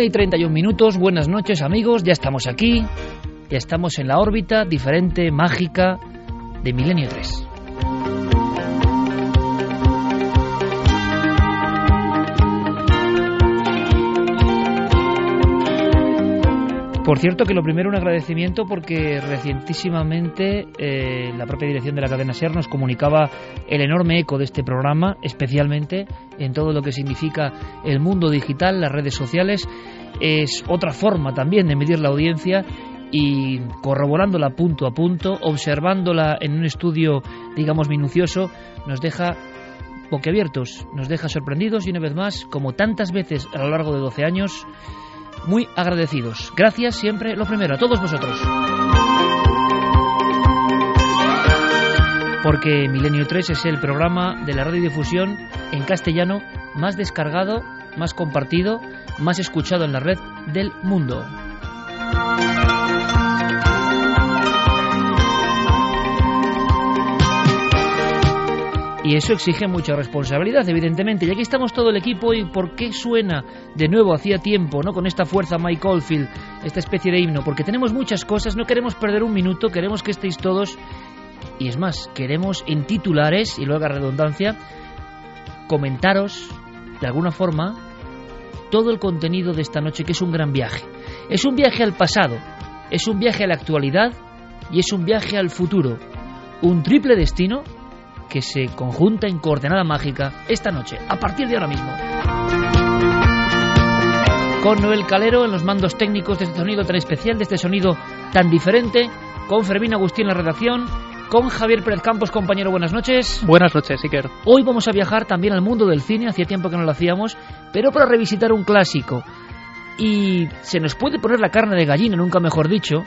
Una y 31 minutos, buenas noches amigos, ya estamos aquí, ya estamos en la órbita diferente, mágica de Milenio 3. Por cierto que lo primero un agradecimiento porque recientísimamente eh, la propia dirección de la cadena SER nos comunicaba el enorme eco de este programa, especialmente en todo lo que significa el mundo digital, las redes sociales. Es otra forma también de medir la audiencia y corroborándola punto a punto, observándola en un estudio, digamos, minucioso, nos deja boquiabiertos, nos deja sorprendidos y una vez más, como tantas veces a lo largo de 12 años, muy agradecidos. Gracias siempre, lo primero, a todos vosotros. Porque Milenio 3 es el programa de la radiodifusión en castellano más descargado, más compartido, más escuchado en la red del mundo. Y eso exige mucha responsabilidad, evidentemente. Y aquí estamos todo el equipo. ¿Y por qué suena de nuevo hacía tiempo, no con esta fuerza Mike Oldfield, esta especie de himno? Porque tenemos muchas cosas, no queremos perder un minuto, queremos que estéis todos. Y es más, queremos en titulares, y luego a redundancia, comentaros, de alguna forma, todo el contenido de esta noche, que es un gran viaje. Es un viaje al pasado, es un viaje a la actualidad y es un viaje al futuro. Un triple destino que se conjunta en coordenada mágica esta noche, a partir de ahora mismo. Con Noel Calero en los mandos técnicos de este sonido tan especial, de este sonido tan diferente, con Fermín Agustín en la redacción, con Javier Pérez Campos, compañero, buenas noches. Buenas noches, Iker. Hoy vamos a viajar también al mundo del cine, hacía tiempo que no lo hacíamos, pero para revisitar un clásico. Y se nos puede poner la carne de gallina, nunca mejor dicho,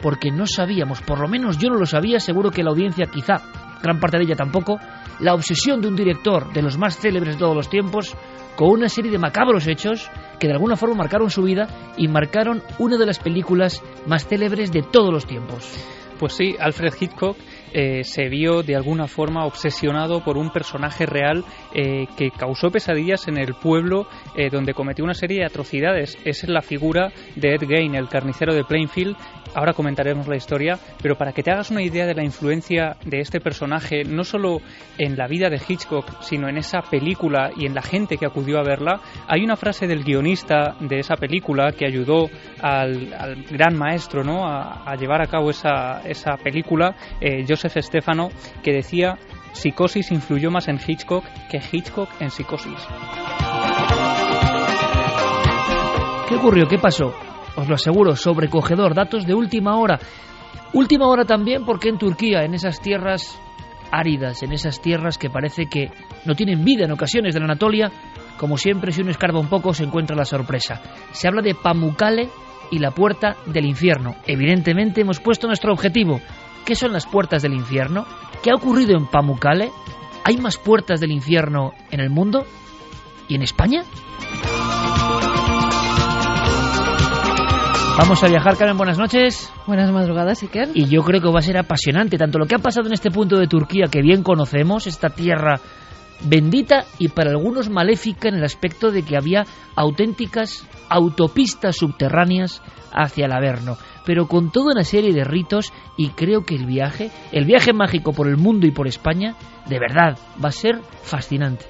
porque no sabíamos, por lo menos yo no lo sabía, seguro que la audiencia quizá gran parte de ella tampoco, la obsesión de un director de los más célebres de todos los tiempos con una serie de macabros hechos que de alguna forma marcaron su vida y marcaron una de las películas más célebres de todos los tiempos. Pues sí, Alfred Hitchcock eh, se vio de alguna forma obsesionado por un personaje real eh, que causó pesadillas en el pueblo eh, donde cometió una serie de atrocidades. Es la figura de Ed Gein, el carnicero de Plainfield. Ahora comentaremos la historia, pero para que te hagas una idea de la influencia de este personaje, no solo en la vida de Hitchcock, sino en esa película y en la gente que acudió a verla, hay una frase del guionista de esa película que ayudó al, al gran maestro ¿no? a, llevar a cabo esa, esa película, Stefano, que decía Psicosis influyó más en Hitchcock que Hitchcock en Psicosis. ¿Qué ocurrió? ¿Qué pasó? Os lo aseguro, sobrecogedor, datos de última hora. Última hora también porque en Turquía, en esas tierras áridas, en esas tierras que parece que no tienen vida en ocasiones de la Anatolia, como siempre, si uno escarba un poco se encuentra la sorpresa. Se habla de Pamukkale y la puerta del infierno. Evidentemente hemos puesto nuestro objetivo. ¿Qué son las puertas del infierno? ¿Qué ha ocurrido en Pamukkale? ¿Hay más puertas del infierno en el mundo? ¿Y en España? Vamos a viajar, Carmen, buenas noches. Buenas madrugadas, Iker. Y yo creo que va a ser apasionante, tanto lo que ha pasado en este punto de Turquía, que bien conocemos, esta tierra bendita y para algunos maléfica en el aspecto de que había auténticas autopistas subterráneas hacia el Averno, pero con toda una serie de ritos y creo que el viaje, el viaje mágico por el mundo y por España, de verdad va a ser fascinante.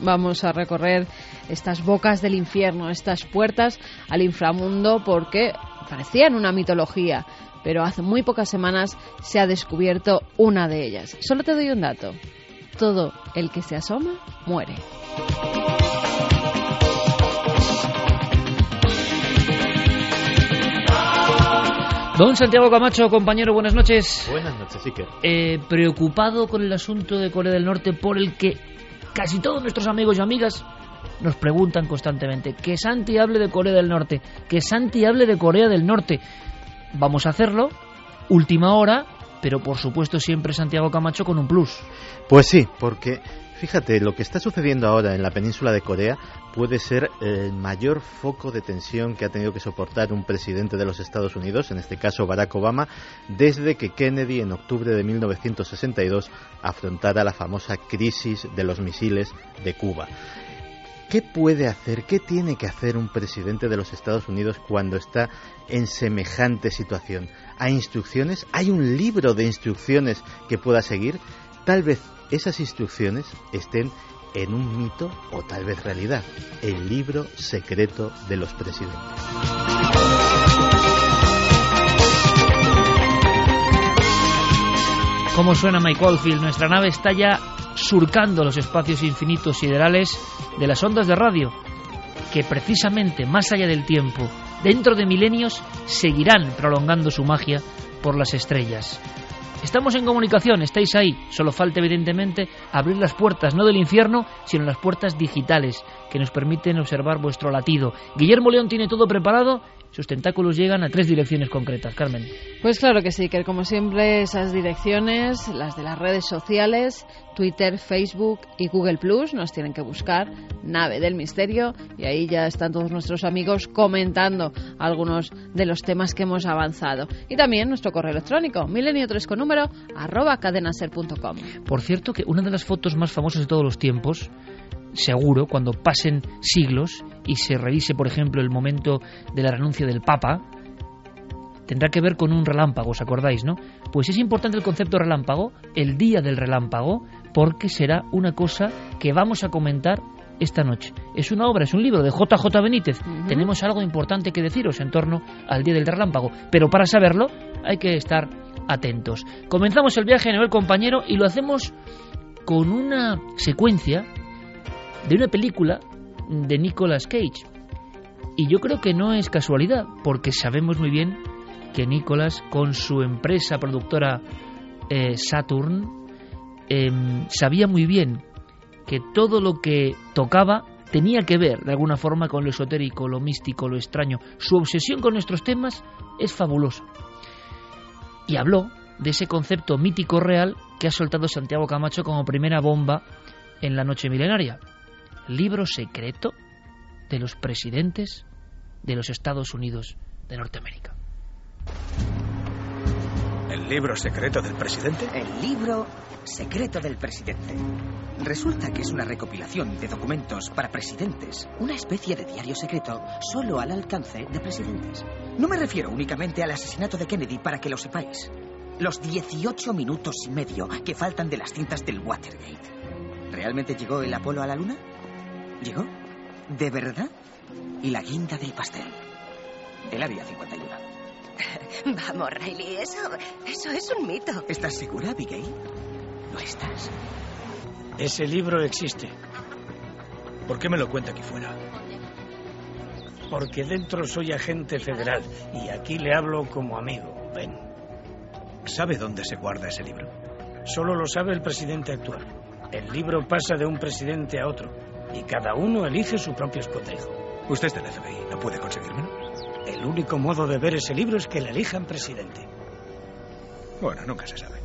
Vamos a recorrer estas bocas del infierno, estas puertas al inframundo, porque parecían una mitología, pero hace muy pocas semanas se ha descubierto una de ellas. Solo te doy un dato. Todo el que se asoma muere. Don Santiago Camacho, compañero, buenas noches. Buenas noches, Iker. Eh, preocupado con el asunto de Corea del Norte por el que casi todos nuestros amigos y amigas nos preguntan constantemente que Santi hable de Corea del Norte, que Santi hable de Corea del Norte. Vamos a hacerlo, última hora, pero por supuesto siempre Santiago Camacho con un plus. Pues sí, porque fíjate, lo que está sucediendo ahora en la península de Corea puede ser el mayor foco de tensión que ha tenido que soportar un presidente de los Estados Unidos, en este caso Barack Obama, desde que Kennedy en octubre de 1962 afrontara la famosa crisis de los misiles de Cuba. ¿Qué puede hacer, qué tiene que hacer un presidente de los Estados Unidos cuando está en semejante situación? ¿Hay instrucciones? ¿Hay un libro de instrucciones que pueda seguir? Tal vez esas instrucciones estén en un mito o tal vez realidad, el libro secreto de los presidentes. ¿Cómo suena Mike Oldfield? Nuestra nave está ya surcando los espacios infinitos siderales de las ondas de radio, que precisamente más allá del tiempo, dentro de milenios, seguirán prolongando su magia por las estrellas. Estamos en comunicación, estáis ahí. Solo falta, evidentemente, abrir las puertas, no del infierno, sino las puertas digitales, que nos permiten observar vuestro latido. Guillermo León tiene todo preparado sus tentáculos llegan a tres direcciones concretas. Carmen. Pues claro que sí, que como siempre esas direcciones, las de las redes sociales, Twitter, Facebook y Google Plus, nos tienen que buscar Nave del Misterio y ahí ya están todos nuestros amigos comentando algunos de los temas que hemos avanzado. Y también nuestro correo electrónico, milenio3 con número, arroba cadenaser.com. Por cierto que una de las fotos más famosas de todos los tiempos seguro, cuando pasen siglos y se revise, por ejemplo, el momento de la renuncia del Papa, tendrá que ver con un relámpago, ¿os acordáis, no? Pues es importante el concepto relámpago, el día del relámpago, porque será una cosa que vamos a comentar esta noche. Es una obra, es un libro de JJ Benítez. Tenemos algo importante que deciros en torno al día del relámpago, pero para saberlo hay que estar atentos. Comenzamos el viaje a nivel compañero y lo hacemos con una secuencia de una película de Nicolas Cage. Y yo creo que no es casualidad, porque sabemos muy bien que Nicolas, con su empresa productora eh, Saturn, em, sabía muy bien que todo lo que tocaba tenía que ver de alguna forma con lo esotérico, lo místico, lo extraño. Su obsesión con nuestros temas es fabulosa. Y habló de ese concepto mítico real que ha soltado Santiago Camacho como primera bomba en la noche milenaria libro secreto de los presidentes de los Estados Unidos de Norteamérica. ¿El libro secreto del presidente? El libro secreto del presidente. Resulta que es una recopilación de documentos para presidentes, una especie de diario secreto solo al alcance de presidentes. No me refiero únicamente al asesinato de Kennedy para que lo sepáis. Los 18 minutos y medio que faltan de las cintas del Watergate. ¿Realmente llegó el Apolo a la Luna? ¿Llegó? ¿De verdad? Y la guinda del pastel. El área 51. Vamos, Riley, eso, eso es un mito. ¿Estás segura, Abigail? ¿No estás? Ese libro existe. ¿Por qué me lo cuenta aquí fuera? Porque dentro soy agente federal y aquí le hablo como amigo. Ven. ¿Sabe dónde se guarda ese libro? Solo lo sabe el presidente actual. El libro pasa de un presidente a otro y cada uno elige su propio escondrijo. Usted es del FBI, ¿no puede conseguirme? El único modo de ver ese libro es que le elijan presidente. Bueno, nunca se sabe.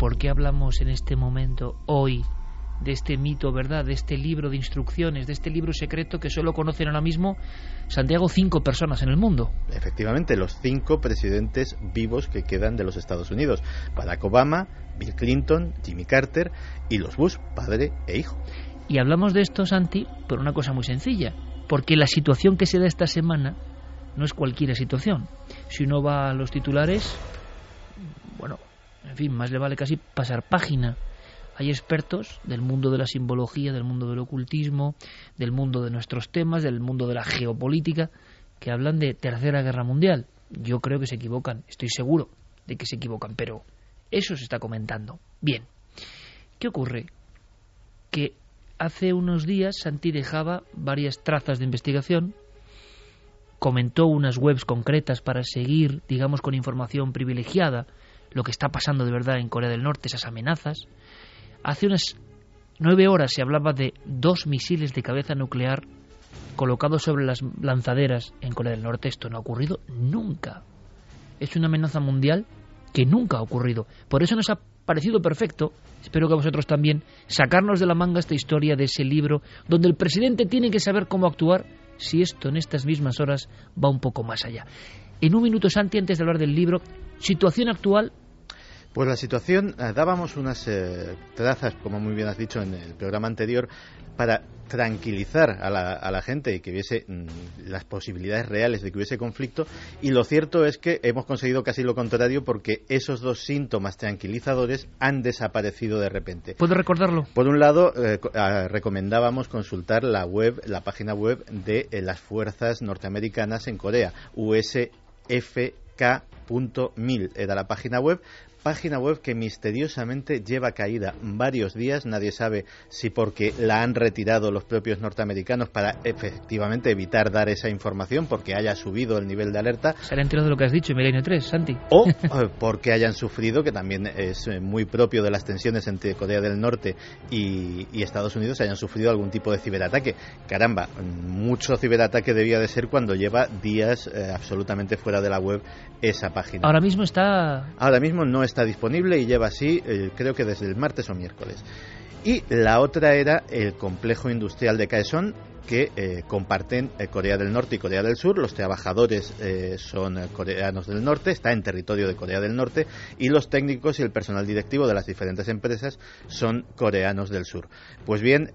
¿por qué hablamos en este momento, hoy, de este mito, ¿verdad? De este libro de instrucciones, de este libro secreto que solo conocen ahora mismo, Santiago, cinco personas en el mundo. Efectivamente, los cinco presidentes vivos que quedan de los Estados Unidos. Barack Obama, Bill Clinton, Jimmy Carter y los Bush, padre e hijo. Y hablamos de esto, Santi, por una cosa muy sencilla. Porque la situación que se da esta semana no es cualquier situación. Si uno va a los titulares, bueno, en fin, más le vale casi pasar página hay expertos del mundo de la simbología, del mundo del ocultismo, del mundo de nuestros temas, del mundo de la geopolítica, que hablan de Tercera Guerra Mundial. Yo creo que se equivocan, estoy seguro de que se equivocan, pero eso se está comentando. Bien, ¿qué ocurre? Que hace unos días Santi dejaba varias trazas de investigación, comentó unas webs concretas para seguir, digamos, con información privilegiada lo que está pasando de verdad en Corea del Norte, esas amenazas, Hace unas nueve horas se hablaba de dos misiles de cabeza nuclear colocados sobre las lanzaderas en Corea del Norte. Esto no ha ocurrido nunca. Es una amenaza mundial que nunca ha ocurrido. Por eso nos ha parecido perfecto, espero que a vosotros también, sacarnos de la manga esta historia de ese libro donde el presidente tiene que saber cómo actuar si esto en estas mismas horas va un poco más allá. En un minuto, Santi, antes de hablar del libro, situación actual pues la situación, eh, dábamos unas eh, trazas, como muy bien has dicho en el programa anterior, para tranquilizar a la, gente y que hubiese mm, las posibilidades reales de que hubiese conflicto. Y lo cierto es que hemos conseguido casi lo contrario porque esos dos síntomas tranquilizadores han desaparecido de repente. ¿Puedo recordarlo? Por un lado, eh, ah, recomendábamos consultar la web, la página web de las fuerzas norteamericanas en Corea, usfk.mil era la página web página web que misteriosamente lleva caída varios días. Nadie sabe si porque la han retirado los propios norteamericanos para efectivamente evitar dar esa información, porque haya subido el nivel de alerta. Se han enterado de lo que has dicho en Milenio 3, Santi. O eh, porque hayan sufrido, que también es eh, muy propio de las tensiones entre Corea del Norte y, Estados Unidos, hayan sufrido algún tipo de ciberataque. Caramba, mucho ciberataque debía de ser cuando lleva días eh, absolutamente fuera de la web esa página. Ahora mismo está. Ahora mismo no está disponible y lleva así, eh, creo que desde el martes o miércoles. Y la otra era el complejo industrial de Kaesong, que eh, comparten eh, Corea del Norte y Corea del Sur. Los trabajadores eh, son coreanos del norte, está en territorio de Corea del Norte, y los técnicos y el personal directivo de las diferentes empresas son coreanos del sur. Pues bien,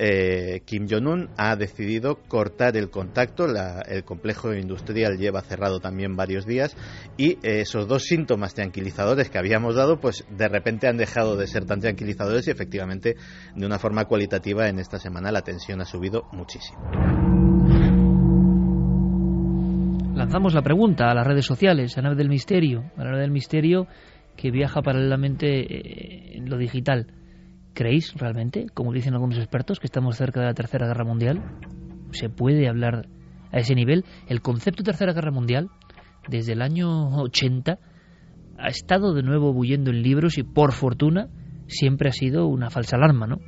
Kim Jong-un ha decidido cortar el contacto, el complejo industrial lleva cerrado también varios días, y esos dos síntomas tranquilizadores que habíamos dado, pues de repente han dejado de ser tan tranquilizadores y efectivamente, de una forma cualitativa, en esta semana la tensión ha subido muchísimo. Lanzamos la pregunta a las redes sociales, a Nave del Misterio, a la Nave del Misterio que viaja paralelamente eh, en lo digital. ¿Creéis realmente, como dicen algunos expertos, que estamos cerca de la Tercera Guerra Mundial? ¿Se puede hablar a ese nivel? El concepto de Tercera Guerra Mundial, desde el año 80, ha estado de nuevo bullendo en libros y, por fortuna, siempre ha sido una falsa alarma, ¿no?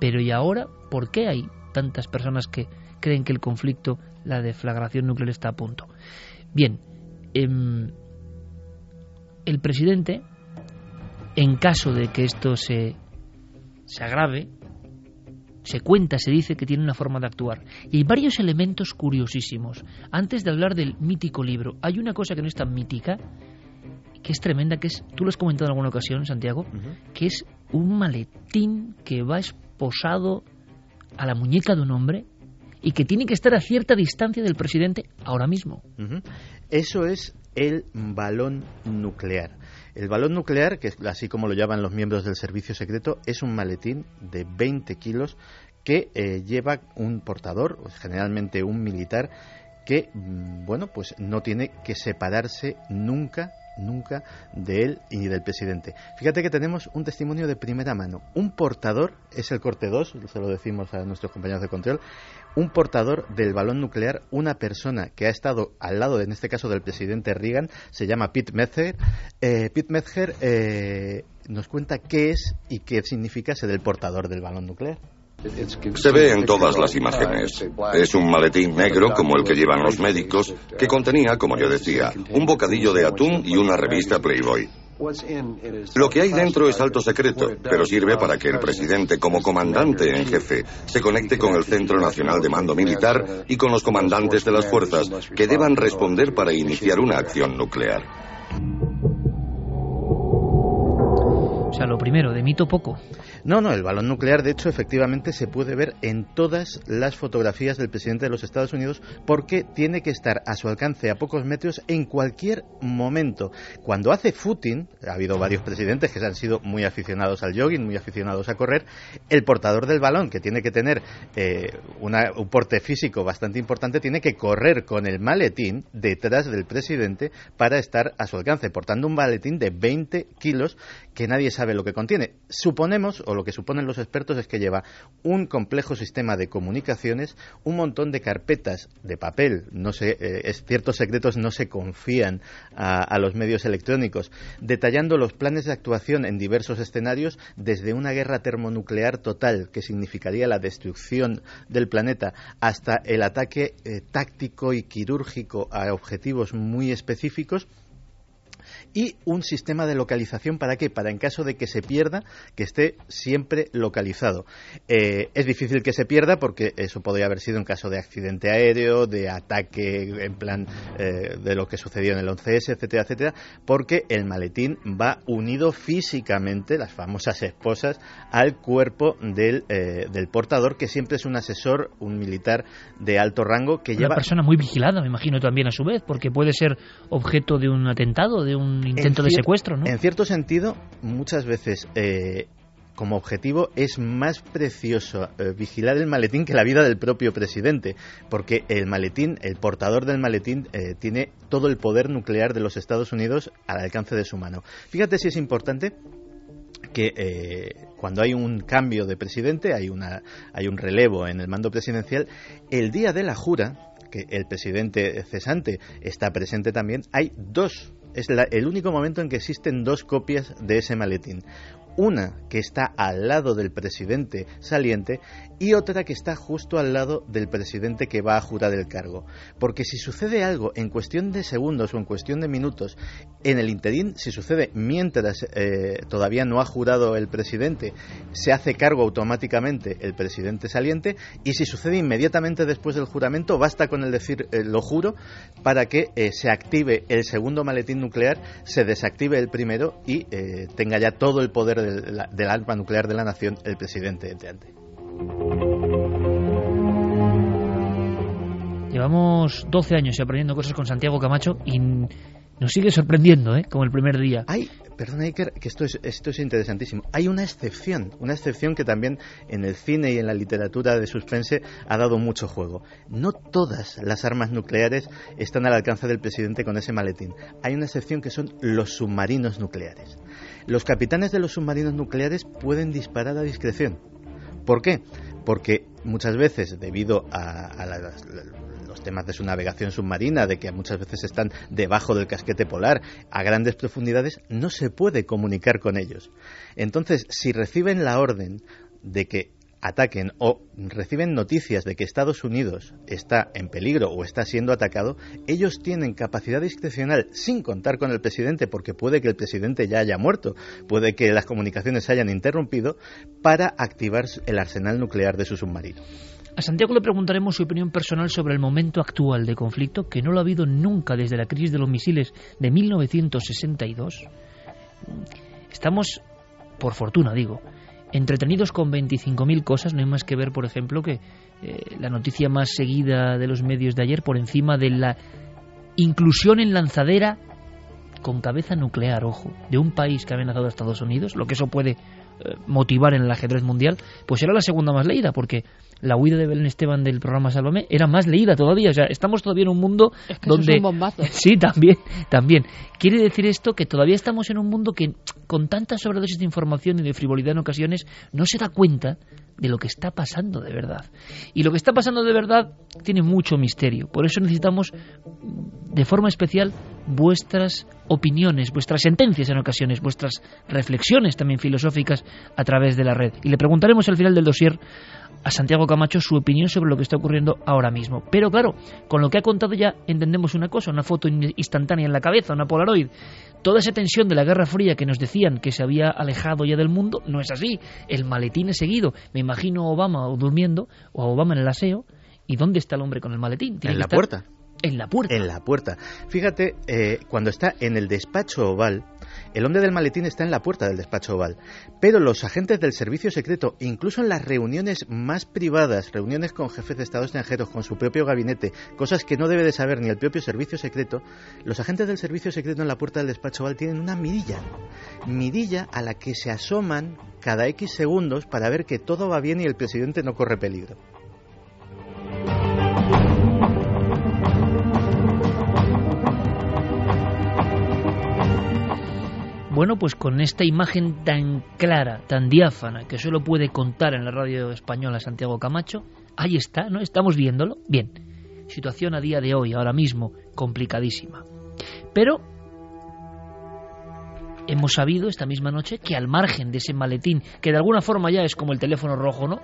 Pero ¿y ahora por qué hay tantas personas que creen que el conflicto, la deflagración nuclear está a punto. Bien, em, el presidente, en caso de que esto se, se agrave, se cuenta, se dice que tiene una forma de actuar. Y hay varios elementos curiosísimos. Antes de hablar del mítico libro, hay una cosa que no es tan mítica, que es tremenda, que es, tú lo has comentado en alguna ocasión, Santiago, que es un maletín que va esposado a la muñeca de un hombre y que tiene que estar a cierta distancia del presidente ahora mismo. Eso es el balón nuclear. El balón nuclear, que así como lo llaman los miembros del servicio secreto, es un maletín de 20 kilos que eh, lleva un portador, generalmente un militar, que, mm, bueno, pues no tiene que separarse nunca nunca de él y del presidente. Fíjate que tenemos un testimonio de primera mano. Un portador, es el corte 2, se lo decimos a nuestros compañeros de control, un portador del balón nuclear, una persona que ha estado al lado, en este caso, del presidente Reagan, se llama Pete Metzger. Eh, Pete Metzger eh, nos cuenta qué es y qué significa ser el portador del balón nuclear. Se ve en todas las imágenes. Es un maletín negro como el que llevan los médicos, que contenía, como yo decía, un bocadillo de atún y una revista Playboy. Lo que hay dentro es alto secreto, pero sirve para que el presidente, como comandante en jefe, se conecte con el Centro Nacional de Mando Militar y con los comandantes de las fuerzas que deban responder para iniciar una acción nuclear. O sea, lo primero, de mito poco. No, no, el balón nuclear, de hecho, efectivamente se puede ver en todas las fotografías del presidente de los Estados Unidos porque tiene que estar a su alcance a pocos metros en cualquier momento. Cuando hace footing, ha habido varios presidentes que han sido muy aficionados al jogging, muy aficionados a correr, el portador del balón, que tiene que tener eh, un porte físico bastante importante, tiene que correr con el maletín detrás del presidente para estar a su alcance, portando un maletín de 20 kilos que nadie sabe lo que contiene. Suponemos, lo que suponen los expertos, es que lleva un complejo sistema de comunicaciones, un montón de carpetas de papel, no sé, eh, ciertos secretos no se confían a, los medios electrónicos, detallando los planes de actuación en diversos escenarios, desde una guerra termonuclear total, que significaría la destrucción del planeta, hasta el ataque eh, táctico y quirúrgico a objetivos muy específicos y un sistema de localización para qué? Para en caso de que se pierda, que esté siempre localizado. Eh, es difícil que se pierda porque eso podría haber sido en caso de accidente aéreo, de ataque en plan eh, de lo que sucedió en el 11S, etcétera, etcétera, porque el maletín va unido físicamente, las famosas esposas, al cuerpo del, eh, del portador, que siempre es un asesor, un militar de alto rango que Una lleva... persona muy vigilada, me imagino también a su vez, porque puede ser objeto de un atentado, de un intento de secuestro, ¿no? En cierto sentido, muchas veces eh, como objetivo es más precioso eh, vigilar el maletín que la vida del propio presidente, porque el maletín, el portador del maletín, eh, tiene todo el poder nuclear de los Estados Unidos al alcance de su mano. Fíjate si es importante que cuando hay un cambio de presidente, hay, una, hay un relevo en el mando presidencial, el día de la jura, que el presidente cesante está presente también, hay dos es el único momento en que existen dos copias de ese maletín una que está al lado del presidente saliente y otra que está justo al lado del presidente que va a jurar el cargo. Porque si sucede algo en cuestión de segundos o en cuestión de minutos, en el interín, si sucede mientras eh, todavía no ha jurado el presidente, se hace cargo automáticamente el presidente saliente y si sucede inmediatamente después del juramento, basta con el decir eh, lo juro para que eh, se active el segundo maletín nuclear, se desactive el primero y tenga ya todo el poder del, alma nuclear de la nación el presidente ante. Llevamos 12 años aprendiendo cosas con Santiago Camacho y nos sigue sorprendiendo, ¿eh? Como el primer día. Hay, perdona Iker, que esto es, esto es interesantísimo. Hay una excepción, una excepción que también en el cine y en la literatura de suspense ha dado mucho juego. No todas las armas nucleares están al alcance del presidente con ese maletín. Hay una excepción que son los submarinos nucleares. Los capitanes de los submarinos nucleares pueden disparar a discreción. ¿Por qué? Porque muchas veces, debido a, los temas de su navegación submarina, de que muchas veces están debajo del casquete polar, a grandes profundidades, no se puede comunicar con ellos. Entonces, si reciben la orden de que ataquen o reciben noticias de que Estados Unidos está en peligro o está siendo atacado, ellos tienen capacidad discrecional sin contar con el presidente, porque puede que el presidente ya haya muerto, puede que las comunicaciones se hayan interrumpido, para activar el arsenal nuclear de su submarino. A Santiago le preguntaremos su opinión personal sobre el momento actual de conflicto, que no lo ha habido nunca desde la crisis de los misiles de 1962. Estamos, por fortuna digo, entretenidos con 25.000 cosas. No hay más que ver, por ejemplo, que eh, la noticia más seguida de los medios de ayer por encima de la inclusión en lanzadera con cabeza nuclear, ojo, de un país que ha amenazado a Estados Unidos, lo que eso puede motivar en el ajedrez mundial, pues era la segunda más leída, porque la huida de Belén Esteban del programa Sálvame era más leída todavía. O sea, estamos todavía en un mundo donde. es un bombazo. Sí, también, también. Quiere decir esto que todavía estamos en un mundo que, con tanta sobredosis de información y de frivolidad en ocasiones, no se da cuenta de lo que está pasando de verdad. Y lo que está pasando de verdad tiene mucho misterio. Por eso necesitamos, de forma especial, vuestras opiniones, vuestras sentencias en ocasiones, vuestras reflexiones también filosóficas a través de la red. Y le preguntaremos al final del dossier a Santiago Camacho su opinión sobre lo que está ocurriendo ahora mismo. Pero claro, con lo que ha contado ya entendemos una cosa, una foto instantánea en la cabeza, una Polaroid. Toda esa tensión de la Guerra Fría que nos decían que se había alejado ya del mundo, no es así. El maletín es seguido. Me imagino a Obama durmiendo o a Obama en el aseo. ¿Y dónde está el hombre con el maletín? en la puerta. En la puerta. En la puerta. Fíjate, eh, cuando está en el despacho oval, el hombre del maletín está en la puerta del despacho oval, pero los agentes del servicio secreto, incluso en las reuniones más privadas, reuniones con jefes de Estados extranjeros, con su propio gabinete, cosas que no debe de saber ni el propio servicio secreto, los agentes del servicio secreto en la puerta del despacho oval tienen una mirilla, mirilla a la que se asoman cada X segundos para ver que todo va bien y el presidente no corre peligro. Bueno, pues con esta imagen tan clara, tan diáfana, que solo puede contar en la radio española Santiago Camacho, ahí está, ¿no? Estamos viéndolo. Bien, situación a día de hoy, ahora mismo, complicadísima. Pero hemos sabido esta misma noche que al margen de ese maletín, que de alguna forma ya es como el teléfono rojo, ¿no?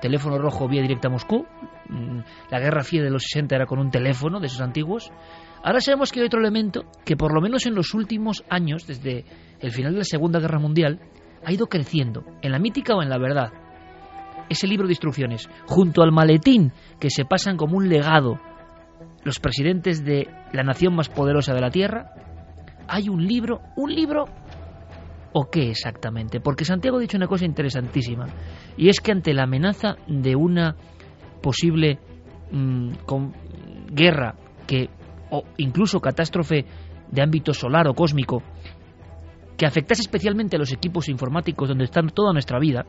Teléfono rojo vía directa a Moscú. Mm, la Guerra Fría de los 60 era con un teléfono de esos antiguos. Ahora sabemos que hay otro elemento que por lo menos en los últimos años, desde el final de la Segunda Guerra Mundial, ha ido creciendo, en la mítica o en la verdad. Ese libro de instrucciones, junto al maletín que se pasan como un legado los presidentes de la nación más poderosa de la Tierra, hay un libro, un libro o qué exactamente? Porque Santiago ha dicho una cosa interesantísima, y es que ante la amenaza de una posible mm, guerra que o incluso catástrofe de ámbito solar o cósmico que afectase especialmente a los equipos informáticos donde está toda nuestra vida,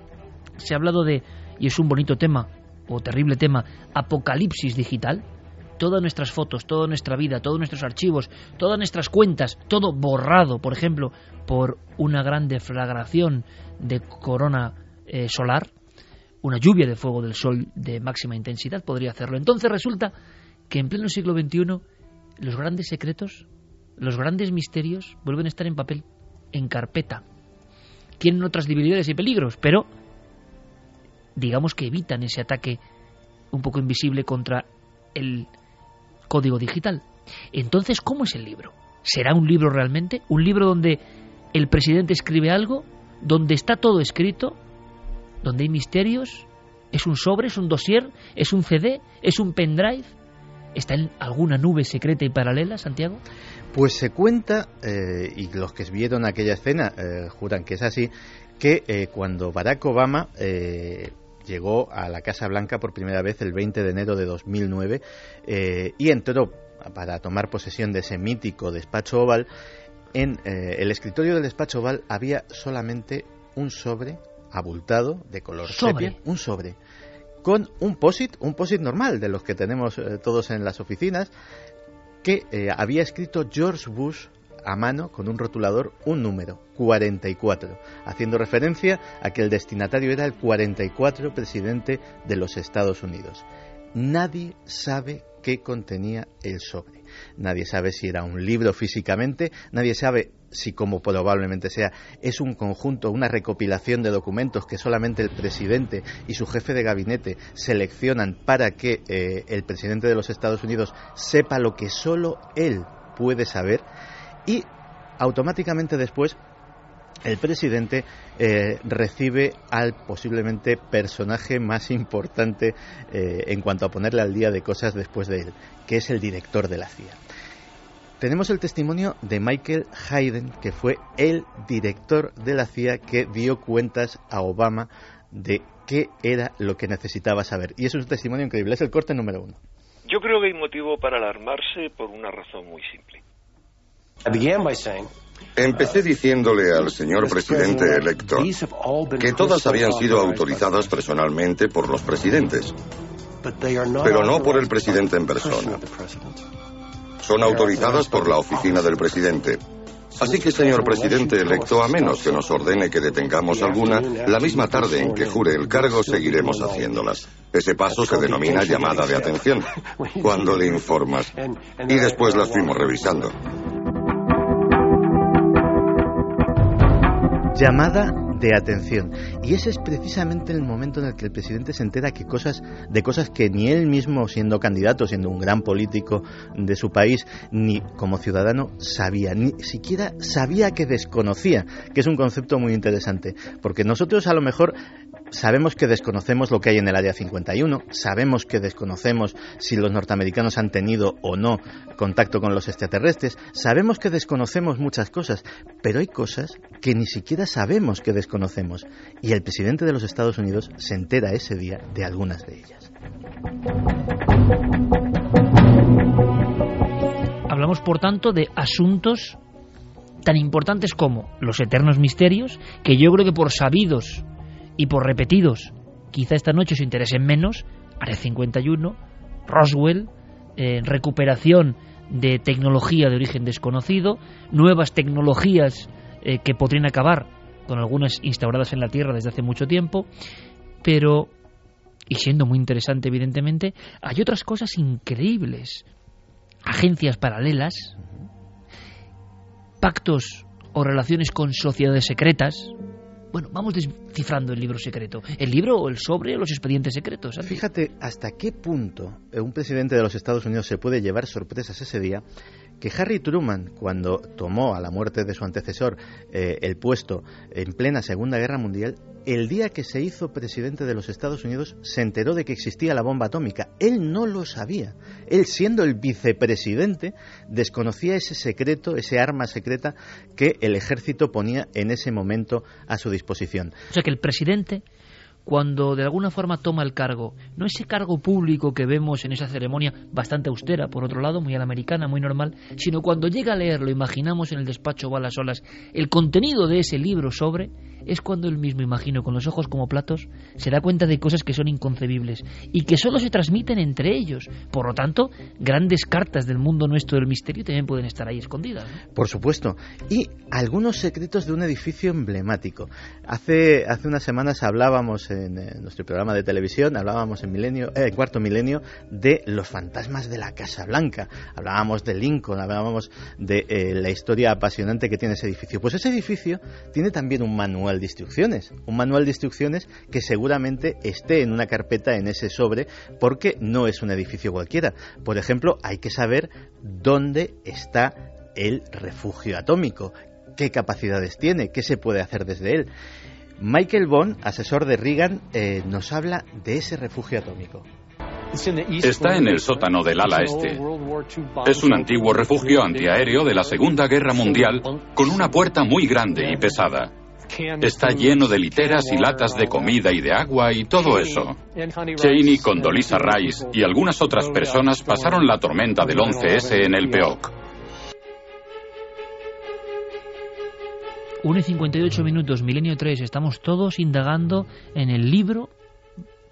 se ha hablado de, y es un bonito tema, o terrible tema, apocalipsis digital, todas nuestras fotos, toda nuestra vida, todos nuestros archivos, todas nuestras cuentas, todo borrado, por ejemplo, por una gran deflagración de corona eh, solar, una lluvia de fuego del sol de máxima intensidad podría hacerlo. Entonces resulta que en pleno siglo XXI los grandes secretos, los grandes misterios vuelven a estar en papel, en carpeta. Tienen otras debilidades y peligros, pero digamos que evitan ese ataque un poco invisible contra el código digital. Entonces, ¿cómo es el libro? ¿Será un libro realmente? ¿Un libro donde el presidente escribe algo? ¿Donde está todo escrito? ¿Donde hay misterios? ¿Es un sobre? ¿Es un dossier? ¿Es un CD? ¿Es un pendrive? ¿Está en alguna nube secreta y paralela, Santiago? Pues se cuenta, eh, y los que vieron aquella escena eh, juran que es así, que eh, cuando Barack Obama llegó a la Casa Blanca por primera vez el 20 de enero de 2009 y entró para tomar posesión de ese mítico despacho oval, en el escritorio del despacho oval había solamente un sobre abultado de color ¿Sobre? un sobre con un POSIT, un POSIT normal de los que tenemos eh, todos en las oficinas, que eh, había escrito George Bush a mano con un rotulador un número, 44, haciendo referencia a que el destinatario era el 44 presidente de los Estados Unidos. Nadie sabe qué contenía el sobre. Nadie sabe si era un libro físicamente, nadie sabe si como probablemente sea, es un conjunto, una recopilación de documentos que solamente el presidente y su jefe de gabinete seleccionan para que eh, el presidente de los Estados Unidos sepa lo que solo él puede saber y automáticamente después el presidente eh, recibe al posiblemente personaje más importante eh, en cuanto a ponerle al día de cosas después de él, que es el director de la CIA. Tenemos el testimonio de Michael Hayden, que fue el director de la CIA que dio cuentas a Obama de qué era lo que necesitaba saber. Y es un testimonio increíble, es el corte número uno. Yo creo que hay motivo para alarmarse por una razón muy simple. Empecé diciéndole al señor presidente electo que todas habían sido autorizadas personalmente por los presidentes, pero no por el presidente en persona. Son autorizadas por la oficina del presidente. Así que, señor presidente electo, a menos que nos ordene que detengamos alguna, la misma tarde en que jure el cargo seguiremos haciéndolas. Ese paso se denomina llamada de atención, cuando le informas. Y después las fuimos revisando. Llamada de atención. Y ese es precisamente el momento en el que el presidente se entera que cosas, de cosas que ni él mismo, siendo candidato, siendo un gran político de su país, ni como ciudadano sabía, ni siquiera sabía que desconocía, que es un concepto muy interesante. Porque nosotros a lo mejor sabemos que desconocemos lo que hay en el Área 51, sabemos que desconocemos si los norteamericanos han tenido o no contacto con los extraterrestres, sabemos que desconocemos muchas cosas, pero hay cosas que ni siquiera sabemos que desconocemos. Y el presidente de los Estados Unidos se entera ese día de algunas de ellas. Hablamos, por tanto, de asuntos tan importantes como los eternos misterios, que yo creo que por sabidos y por repetidos, quizá esta noche os interesen menos, Área 51, Roswell, eh, recuperación de tecnología de origen desconocido, nuevas tecnologías eh, que podrían acabar con algunas instauradas en la Tierra desde hace mucho tiempo, pero, y siendo muy interesante evidentemente, hay otras cosas increíbles, agencias paralelas, pactos o relaciones con sociedades secretas, bueno, vamos descifrando el libro secreto. ¿El libro o el sobre o los expedientes secretos? Fíjate hasta qué punto un presidente de los Estados Unidos se puede llevar sorpresas ese día que Harry Truman, cuando tomó a la muerte de su antecesor eh, el puesto en plena Segunda Guerra Mundial, el día que se hizo presidente de los Estados Unidos se enteró de que existía la bomba atómica. Él no lo sabía. Él, siendo el vicepresidente, desconocía ese secreto, ese arma secreta que el ejército ponía en ese momento a su disposición. O sea que el presidente cuando de alguna forma toma el cargo, no ese cargo público que vemos en esa ceremonia bastante austera, por otro lado, muy a la americana, muy normal, sino cuando llega a leerlo, imaginamos en el despacho o a las olas, el contenido de ese libro sobre, es cuando él mismo, imagino, con los ojos como platos, se da cuenta de cosas que son inconcebibles y que solo se transmiten entre ellos. Por lo tanto, grandes cartas del mundo nuestro del misterio también pueden estar ahí escondidas. Por supuesto. Y algunos secretos de un edificio emblemático. Hace, hace unas semanas hablábamos en, nuestro programa de televisión, hablábamos en milenio, eh, Cuarto Milenio, de los fantasmas de la Casa Blanca. Hablábamos de Lincoln, hablábamos de eh, la historia apasionante que tiene ese edificio. Pues ese edificio tiene también un manual de instrucciones, un manual de instrucciones que seguramente esté en una carpeta en ese sobre porque no es un edificio cualquiera. Por ejemplo, hay que saber dónde está el refugio atómico, qué capacidades tiene, qué se puede hacer desde él. Michael Bond, asesor de Reagan, eh, nos habla de ese refugio atómico. Está en el sótano del ala este. Es un antiguo refugio antiaéreo de la Segunda Guerra Mundial con una puerta muy grande y pesada. Está lleno de literas y latas de comida y de agua y todo eso. Cheney, Condoleezza Rice y algunas otras personas pasaron la tormenta del 11S en el Peoc. 1 y 58 minutos, Milenio 3, estamos todos indagando en el libro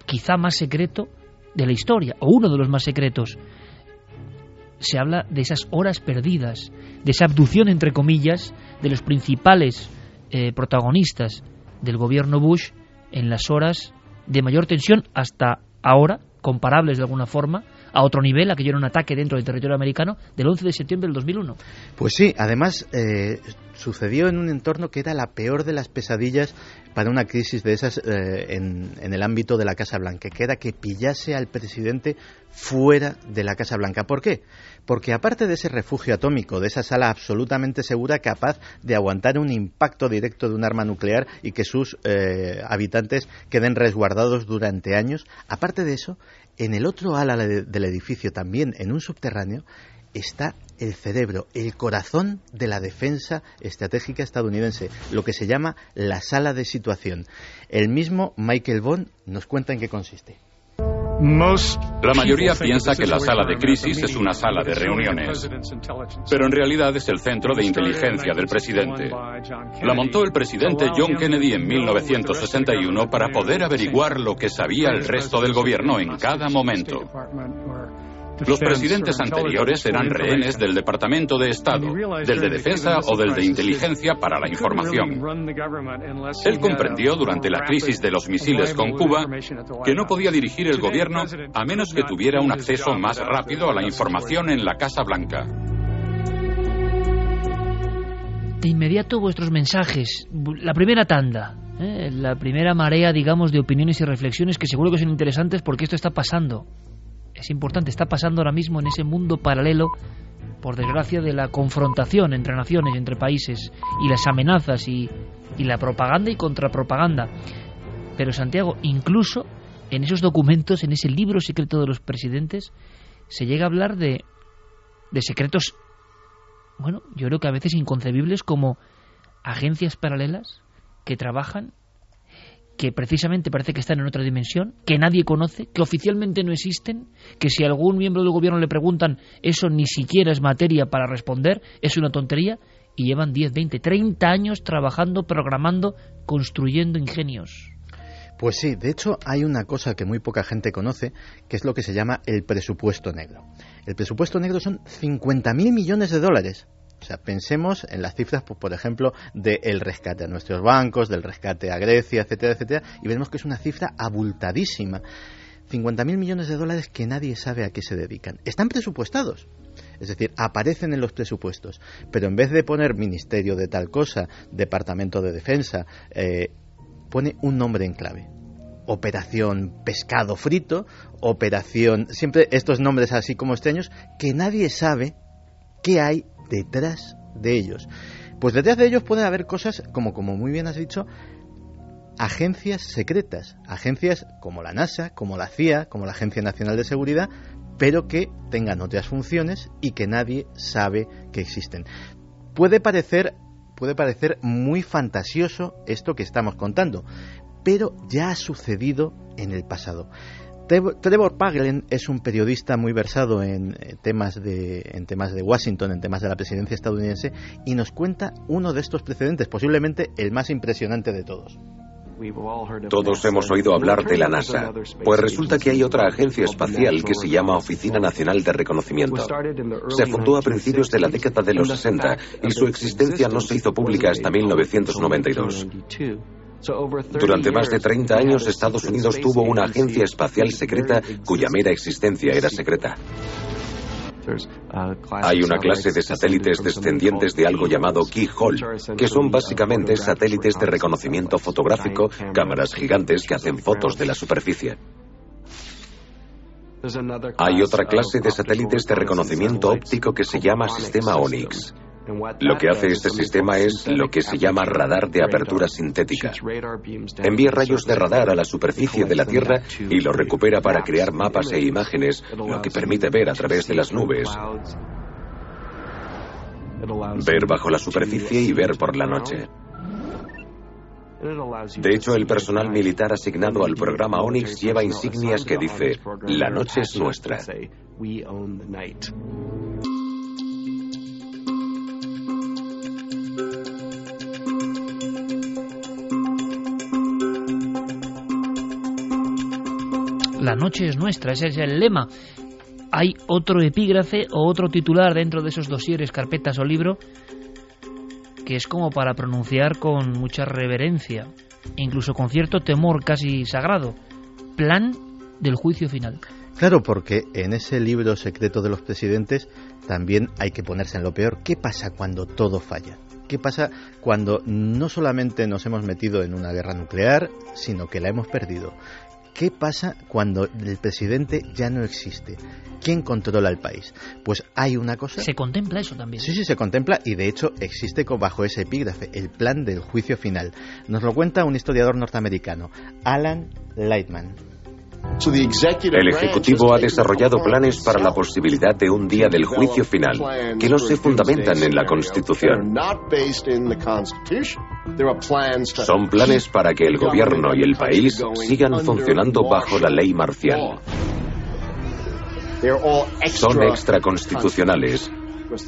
quizá más secreto de la historia, o uno de los más secretos. Se habla de esas horas perdidas, de esa abducción, entre comillas, de los principales eh, protagonistas del gobierno Bush en las horas de mayor tensión hasta ahora, comparables de alguna forma, a otro nivel, aquello era un ataque dentro del territorio americano, del 11 de septiembre del 2001. Pues sí, además eh, sucedió en un entorno que era la peor de las pesadillas para una crisis de esas eh, en, el ámbito de la Casa Blanca, que era que pillase al presidente fuera de la Casa Blanca. ¿Por qué? Porque aparte de ese refugio atómico, de esa sala absolutamente segura, capaz de aguantar un impacto directo de un arma nuclear y que sus eh, habitantes queden resguardados durante años, aparte de eso, en el otro ala del edificio, también en un subterráneo, está el cerebro, el corazón de la defensa estratégica estadounidense, lo que se llama la sala de situación. El mismo Michael Bond nos cuenta en qué consiste. La mayoría piensa que la sala de crisis es una sala de reuniones, pero en realidad es el centro de inteligencia del presidente. La montó el presidente John Kennedy en 1961 para poder averiguar lo que sabía el resto del gobierno en cada momento. Los presidentes anteriores eran rehenes del Departamento de Estado, del de Defensa o del de Inteligencia para la Información. Él comprendió durante la crisis de los misiles con Cuba que no podía dirigir el gobierno a menos que tuviera un acceso más rápido a la información en la Casa Blanca. De inmediato vuestros mensajes, la primera tanda, ¿eh? la primera marea, digamos, de opiniones y reflexiones que seguro que son interesantes porque esto está pasando. Es importante, está pasando ahora mismo en ese mundo paralelo, por desgracia, de la confrontación entre naciones, entre países, y las amenazas y, y la propaganda y contrapropaganda. Pero Santiago, incluso en esos documentos, en ese libro secreto de los presidentes, se llega a hablar de, de secretos, bueno, yo creo que a veces inconcebibles como agencias paralelas que trabajan, que precisamente parece que están en otra dimensión, que nadie conoce, que oficialmente no existen, que si algún miembro del gobierno le preguntan, eso ni siquiera es materia para responder, es una tontería, y llevan 10, 20, 30 años trabajando, programando, construyendo ingenios. Pues sí, de hecho hay una cosa que muy poca gente conoce, que es lo que se llama el presupuesto negro. El presupuesto negro son 50.000 millones de dólares. O sea, pensemos en las cifras, pues, por ejemplo, del rescate a nuestros bancos, del rescate a Grecia, etcétera, etcétera, y veremos que es una cifra abultadísima. 50.000 millones de dólares que nadie sabe a qué se dedican. Están presupuestados. Es decir, aparecen en los presupuestos. Pero en vez de poner Ministerio de tal cosa, Departamento de Defensa, eh, pone un nombre en clave. Operación pescado frito, operación... Siempre estos nombres así como extraños que nadie sabe qué hay detrás de ellos. Pues detrás de ellos pueden haber cosas como, como muy bien has dicho, agencias secretas, agencias como la NASA, como la CIA, como la Agencia Nacional de Seguridad, pero que tengan otras funciones y que nadie sabe que existen. Puede parecer puede parecer muy fantasioso esto que estamos contando, pero ya ha sucedido en el pasado. Trevor Paglen es un periodista muy versado en eh, temas, de, en temas de Washington, en temas de la presidencia estadounidense, y nos cuenta uno de estos precedentes, posiblemente el más impresionante de todos. Todos hemos oído hablar de la NASA, pues resulta que hay otra agencia espacial que se llama Oficina Nacional de Reconocimiento. Se fundó a principios de la década de los 60 y su existencia no se hizo pública hasta 1992. Durante más de 30 años Estados Unidos tuvo una agencia espacial secreta cuya mera existencia era secreta. Hay una clase de satélites descendientes de algo llamado Keyhole, que son básicamente satélites de reconocimiento fotográfico, cámaras gigantes que hacen fotos de la superficie. Hay otra clase de satélites de reconocimiento óptico que se llama sistema ONYX. Lo que hace este sistema es lo que se llama radar de apertura sintética. Envía rayos de radar a la superficie de la Tierra y lo recupera para crear mapas e imágenes, lo que permite ver a través de las nubes, ver bajo la superficie y ver por la noche. De hecho, el personal militar asignado al programa ONYX lleva insignias que dice, la noche es nuestra. La noche es nuestra, ese es el lema. Hay otro epígrafe o otro titular dentro de esos dosieres, carpetas o libro que es como para pronunciar con mucha reverencia, incluso con cierto temor casi sagrado. Plan del juicio final. Claro, porque en ese libro secreto de los presidentes también hay que ponerse en lo peor. ¿Qué pasa cuando todo falla? ¿Qué pasa cuando no solamente nos hemos metido en una guerra nuclear, sino que la hemos perdido? ¿Qué pasa cuando el presidente ya no existe? ¿Quién controla el país? Pues hay una cosa. Se contempla eso también. Sí, sí, se contempla y de hecho existe bajo ese epígrafe, el plan del juicio final. Nos lo cuenta un historiador norteamericano, Alan Lightman. El Ejecutivo ha desarrollado planes para la posibilidad de un día del juicio final que no se fundamentan en la Constitución. Son planes para que el gobierno y el país sigan funcionando bajo la ley marcial. Son extraconstitucionales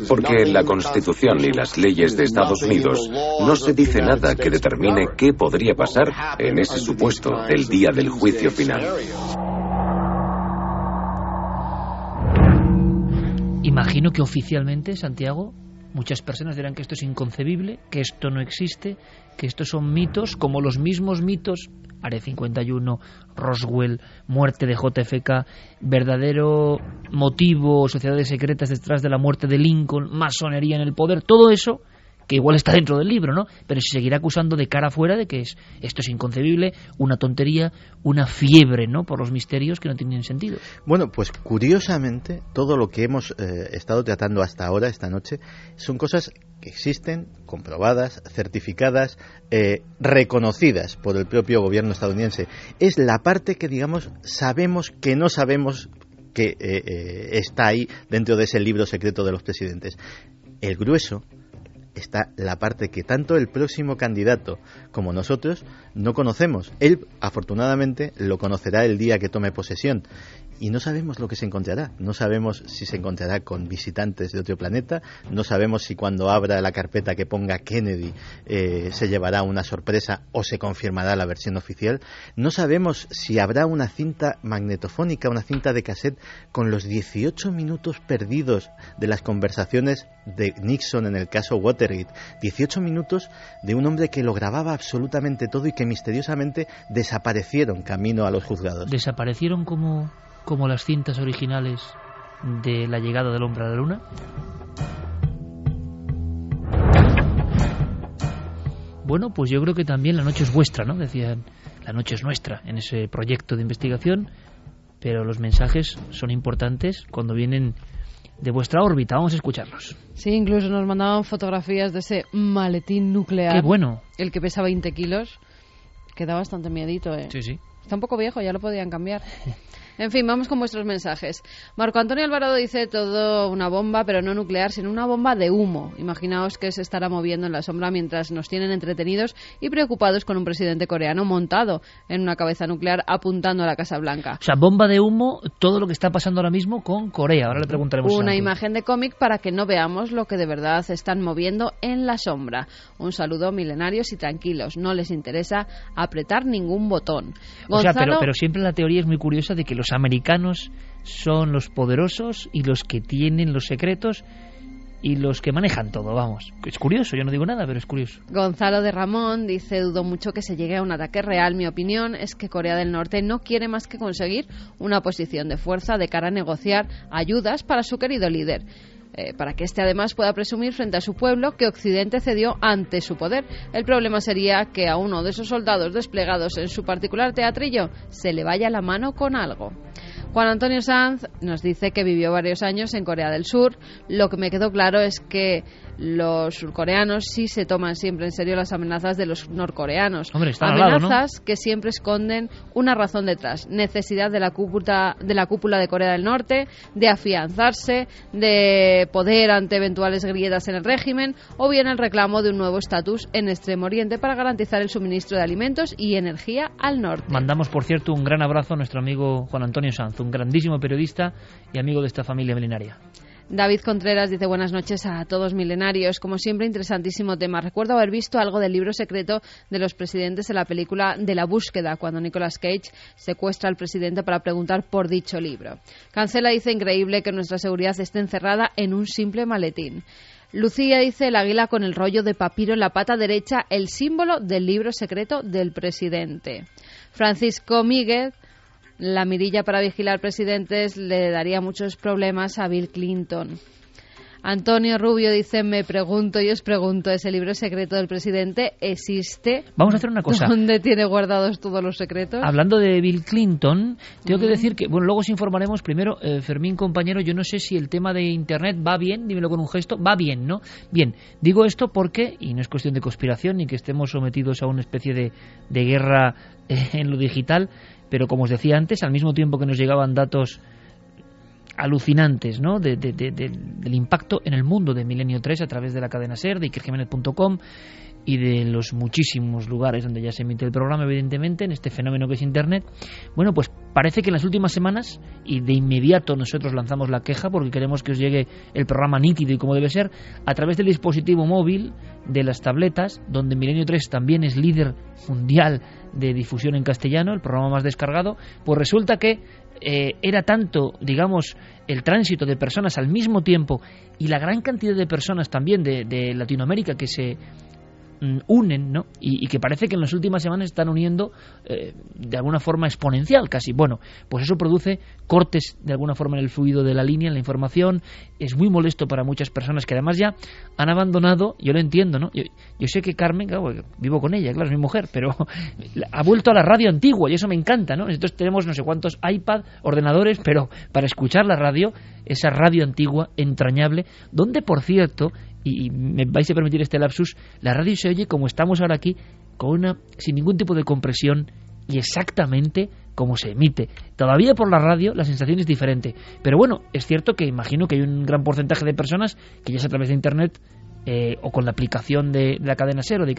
porque en la Constitución y las leyes de Estados Unidos no se dice nada que determine qué podría pasar en ese supuesto del día del juicio final. Imagino que oficialmente, Santiago, muchas personas dirán que esto es inconcebible, que esto no existe, que estos son mitos, como los mismos mitos Are 51, Roswell, muerte de JFK, verdadero motivo, sociedades secretas detrás de la muerte de Lincoln, masonería en el poder, todo eso igual está dentro del libro, ¿no? Pero se seguirá acusando de cara afuera de que es, esto es inconcebible, una tontería, una fiebre, ¿no? Por los misterios que no tienen sentido. Bueno, pues curiosamente, todo lo que hemos eh, estado tratando hasta ahora, esta noche, son cosas que existen, comprobadas, certificadas, eh, reconocidas por el propio gobierno estadounidense. Es la parte que, digamos, sabemos que no sabemos que eh, está ahí dentro de ese libro secreto de los presidentes. El grueso está la parte que tanto el próximo candidato como nosotros no conocemos. Él, afortunadamente, lo conocerá el día que tome posesión y no sabemos lo que se encontrará. No sabemos si se encontrará con visitantes de otro planeta, no sabemos si cuando abra la carpeta que ponga Kennedy eh, se llevará una sorpresa o se confirmará la versión oficial, no sabemos si habrá una cinta magnetofónica, una cinta de cassette con los 18 minutos perdidos de las conversaciones de Nixon en el caso Watergate, 18 minutos de un hombre que lo grababa absolutamente todo y que misteriosamente desaparecieron camino a los juzgados. ¿Desaparecieron como como las cintas originales de la llegada del hombre a la luna? Bueno, pues yo creo que también la noche es vuestra, ¿no? Decían, la noche es nuestra en ese proyecto de investigación, pero los mensajes son importantes cuando vienen de vuestra órbita. Vamos a escucharlos. Sí, incluso nos mandaban fotografías de ese maletín nuclear. Qué bueno. El que pesa 20 kilos. Queda bastante miedito, ¿eh? Sí, sí. Está un poco viejo, ya lo podían cambiar. En fin, vamos con vuestros mensajes. Marco Antonio Alvarado dice todo una bomba, pero no nuclear, sino una bomba de humo. Imaginaos que se estará moviendo en la sombra mientras nos tienen entretenidos y preocupados con un presidente coreano montado en una cabeza nuclear apuntando a la Casa Blanca. O sea, bomba de humo, todo lo que está pasando ahora mismo con Corea. Ahora le preguntaremos. Una imagen de cómic para que no veamos lo que de verdad están moviendo en la sombra. Un saludo milenarios y tranquilos. No les interesa apretar ningún botón. O sea, pero, pero siempre la teoría es muy curiosa de que los americanos son los poderosos y los que tienen los secretos y los que manejan todo, vamos. Es curioso, yo no digo nada, pero es curioso. Gonzalo de Ramón dice, dudo mucho que se llegue a un ataque real. Mi opinión es que Corea del Norte no quiere más que conseguir una posición de fuerza de cara a negociar ayudas para su querido líder. Eh, para que éste además pueda presumir frente a su pueblo que Occidente cedió ante su poder. El problema sería que a uno de esos soldados desplegados en su particular teatrillo se le vaya la mano con algo. Juan Antonio Sanz nos dice que vivió varios años en Corea del Sur. Lo que me quedó claro es que los surcoreanos sí se toman siempre en serio las amenazas de los norcoreanos. amenazas que siempre esconden una razón detrás. Necesidad de la, cúpula, de la cúpula de Corea del Norte, de afianzarse, de poder ante eventuales grietas en el régimen o bien el reclamo de un nuevo estatus en Extremo Oriente para garantizar el suministro de alimentos y energía al norte. Mandamos, por cierto, un gran abrazo a nuestro amigo Juan Antonio Sanz, un grandísimo periodista y amigo de esta familia milenaria. David Contreras dice buenas noches a todos milenarios. Como siempre, interesantísimo tema. Recuerdo haber visto algo del libro secreto de los presidentes en la película De la búsqueda, cuando Nicolas Cage secuestra al presidente para preguntar por dicho libro. Cancela dice increíble que nuestra seguridad esté encerrada en un simple maletín. Lucía dice el águila con el rollo de papiro en la pata derecha, el símbolo del libro secreto del presidente. Francisco Míguez la mirilla para vigilar presidentes le daría muchos problemas a Bill Clinton. Antonio Rubio dice, me pregunto y os pregunto, ¿ese libro secreto del presidente existe? Vamos a hacer una cosa. ¿Dónde tiene guardados todos los secretos? Hablando de Bill Clinton, tengo que decir que, bueno, luego os informaremos. Primero, eh, Fermín, compañero, yo no sé si el tema de Internet va bien, dímelo con un gesto, va bien, ¿no? Bien, digo esto porque, y no es cuestión de conspiración ni que estemos sometidos a una especie de, de guerra eh, en lo digital, pero como os decía antes, al mismo tiempo que nos llegaban datos alucinantes ¿no? De, del impacto en el mundo de Milenio 3 a través de la cadena SER, de ikerjiménez.com y de los muchísimos lugares donde ya se emite el programa, evidentemente, en este fenómeno que es Internet. Bueno, pues parece que en las últimas semanas, y de inmediato nosotros lanzamos la queja porque queremos que os llegue el programa nítido y como debe ser, a través del dispositivo móvil, de las tabletas, donde Milenio 3 también es líder mundial de difusión en castellano, el programa más descargado, pues resulta que eh, era tanto, digamos, el tránsito de personas al mismo tiempo y la gran cantidad de personas también de, Latinoamérica que se unen, ¿no? Y, que parece que en las últimas semanas están uniendo eh, de alguna forma exponencial, casi. Bueno, pues eso produce cortes de alguna forma en el fluido de la línea, en la información. Es muy molesto para muchas personas que además ya han abandonado, yo lo entiendo, ¿no? Yo, sé que Carmen, claro, vivo con ella, claro, es mi mujer, pero ha vuelto a la radio antigua y eso me encanta, ¿no? Nosotros tenemos no sé cuántos iPad, ordenadores, pero para escuchar la radio, esa radio antigua, entrañable, donde por cierto y, me vais a permitir este lapsus, la radio se oye como estamos ahora aquí, con una, sin ningún tipo de compresión y exactamente como se emite. Todavía por la radio la sensación es diferente. Pero bueno, es cierto que imagino que hay un gran porcentaje de personas que ya sea a través de Internet eh, o con la aplicación de, la cadena SER o de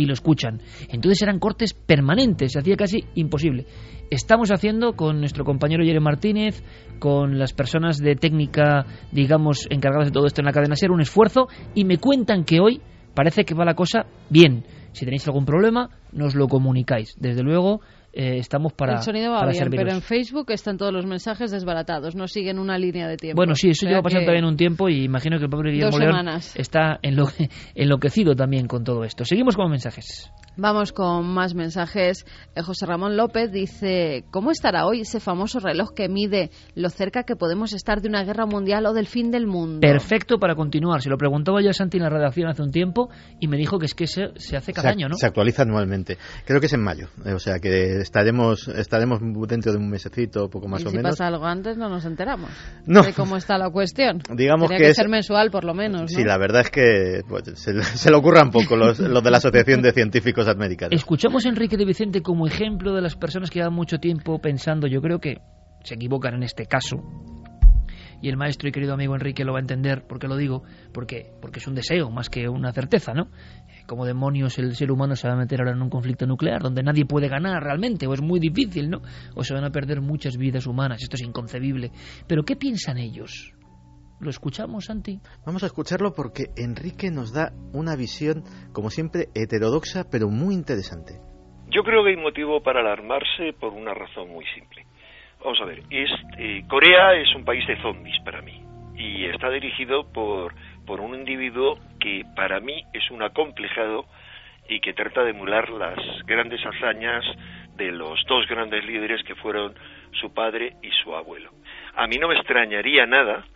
y lo escuchan. Entonces eran cortes permanentes, se hacía casi imposible. Estamos haciendo con nuestro compañero Jeremy Martínez, con las personas de técnica, digamos, encargadas de todo esto en la cadena SER, un esfuerzo y me cuentan que hoy parece que va la cosa bien. Si tenéis algún problema, nos lo comunicáis. Desde luego, eh, estamos para El sonido va bien, pero en Facebook están todos los mensajes desbaratados, no siguen una línea de tiempo. Bueno, sí, eso lleva pasando también un tiempo y imagino que el pobre Guillermo León está enloquecido también con todo esto. Seguimos con mensajes. Vamos con más mensajes. Eh, José Ramón López dice, ¿cómo estará hoy ese famoso reloj que mide lo cerca que podemos estar de una guerra mundial o del fin del mundo? Perfecto para continuar. Se lo preguntaba yo a Santi en la redacción hace un tiempo y me dijo que es que se, se hace cada año, ¿no? Se actualiza anualmente. Creo que es en mayo. Eh, o sea que estaremos estaremos dentro de un mesecito, poco más ¿Y o si menos. pasa algo antes no nos enteramos no. de cómo está la cuestión. Digamos Tenía que, ser mensual por lo menos, ¿no? Sí, la verdad es que pues, se, se, le ocurran poco los, los de la Asociación de Científicos Escuchamos a Enrique de Vicente como ejemplo de las personas que llevan mucho tiempo pensando, yo creo que se equivocan en este caso, y el maestro y querido amigo Enrique lo va a entender, porque lo digo, porque, porque es un deseo más que una certeza, ¿no? Como demonios el ser humano se va a meter ahora en un conflicto nuclear donde nadie puede ganar realmente, o es muy difícil, ¿no? O se van a perder muchas vidas humanas, esto es inconcebible. Pero ¿qué piensan ellos? ¿Lo escuchamos, Santi? Vamos a escucharlo porque Enrique nos da una visión, como siempre, heterodoxa, pero muy interesante. Yo creo que hay motivo para alarmarse por una razón muy simple. Vamos a ver, eh, Corea es un país de zombies para mí y está dirigido por, por un individuo que para mí es un acomplejado y que trata de emular las grandes hazañas de los dos grandes líderes que fueron su padre y su abuelo. A mí no me extrañaría nada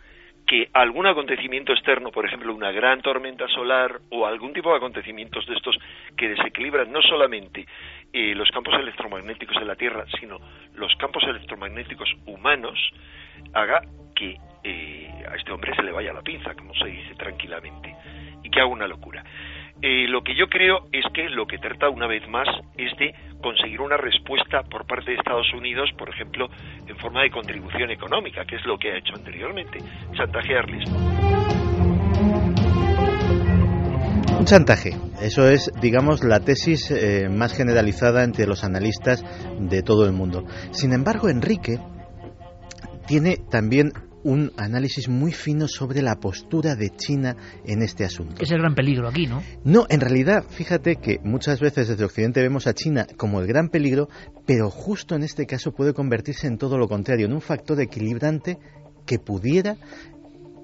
que algún acontecimiento externo, por ejemplo una gran tormenta solar o algún tipo de acontecimientos de estos que desequilibran no solamente eh, los campos electromagnéticos de la Tierra, sino los campos electromagnéticos humanos, haga que eh, a este hombre se le vaya la pinza, como se dice tranquilamente, y que haga una locura. Eh, lo que yo creo es que lo que trata una vez más es de conseguir una respuesta por parte de Estados Unidos, por ejemplo, en forma de contribución económica, que es lo que ha hecho anteriormente, chantajearles. Un chantaje, eso es, digamos, la tesis eh, más generalizada entre los analistas de todo el mundo. Sin embargo, Enrique tiene también un análisis muy fino sobre la postura de China en este asunto. Es el gran peligro aquí, ¿no? No, en realidad, fíjate que muchas veces desde Occidente vemos a China como el gran peligro, pero justo en este caso puede convertirse en todo lo contrario, en un factor equilibrante que pudiera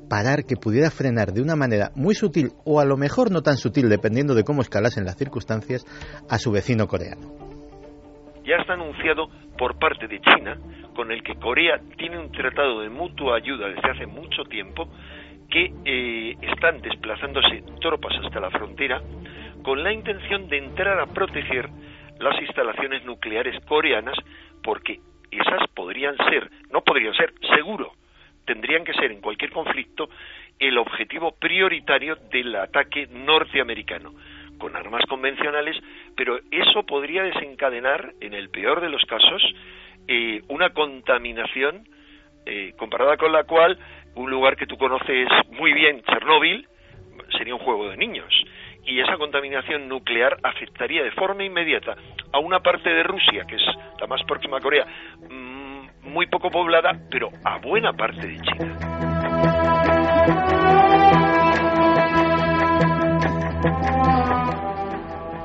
parar, que pudiera frenar de una manera muy sutil o a lo mejor no tan sutil, dependiendo de cómo escalasen las circunstancias, a su vecino coreano. Ya está anunciado por parte de China con el que Corea tiene un tratado de mutua ayuda desde hace mucho tiempo que eh, están desplazándose tropas hasta la frontera con la intención de entrar a proteger las instalaciones nucleares coreanas porque esas podrían ser, no podrían ser, seguro, tendrían que ser en cualquier conflicto el objetivo prioritario del ataque norteamericano con armas convencionales, pero eso podría desencadenar, en el peor de los casos, eh, una contaminación eh, comparada con la cual un lugar que tú conoces muy bien, Chernóbil, sería un juego de niños. Y esa contaminación nuclear afectaría de forma inmediata a una parte de Rusia, que es la más próxima a Corea, mm, muy poco poblada, pero a buena parte de China.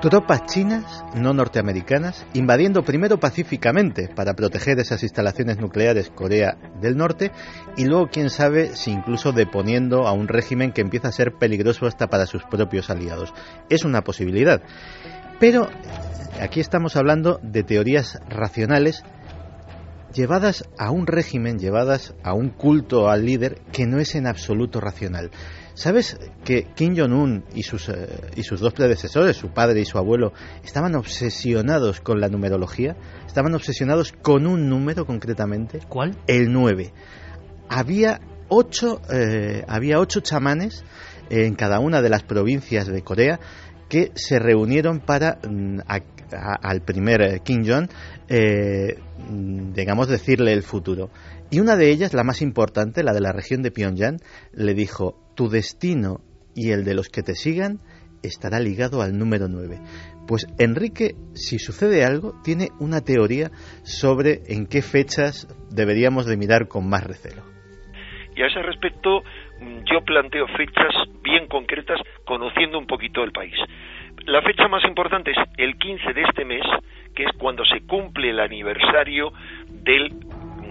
Tropas chinas, no norteamericanas, invadiendo primero pacíficamente para proteger esas instalaciones nucleares Corea del Norte y luego, quién sabe, si incluso deponiendo a un régimen que empieza a ser peligroso hasta para sus propios aliados. Es una posibilidad. Pero aquí estamos hablando de teorías racionales llevadas a un régimen, llevadas a un culto al líder que no es en absoluto racional. ¿Sabes que Kim Jong-un y sus, eh, y sus dos predecesores, su padre y su abuelo, estaban obsesionados con la numerología? Estaban obsesionados con un número concretamente. ¿Cuál? El 9. Había ocho, eh, había ocho chamanes en cada una de las provincias de Corea que se reunieron para mm, al primer eh, Kim Jong, mm, digamos, decirle el futuro. Y una de ellas, la más importante, la de la región de Pyongyang, le dijo, tu destino y el de los que te sigan estará ligado al número 9. Pues Enrique, si sucede algo, tiene una teoría sobre en qué fechas deberíamos de mirar con más recelo. Y a ese respecto, yo planteo fechas bien concretas, conociendo un poquito el país. La fecha más importante es el 15 de este mes, que es cuando se cumple el aniversario del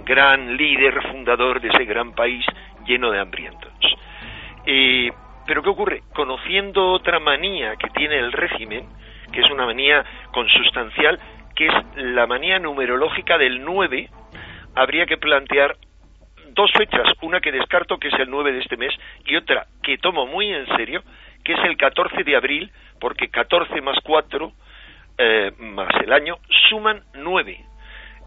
gran líder fundador de ese gran país lleno de hambrientos. Eh, pero ¿qué ocurre? Conociendo otra manía que tiene el régimen, que es una manía consustancial, que es la manía numerológica del 9, habría que plantear dos fechas, una que descarto que es el 9 de este mes y otra que tomo muy en serio, que es el 14 de abril, porque 14 más 4 eh, más el año suman 9.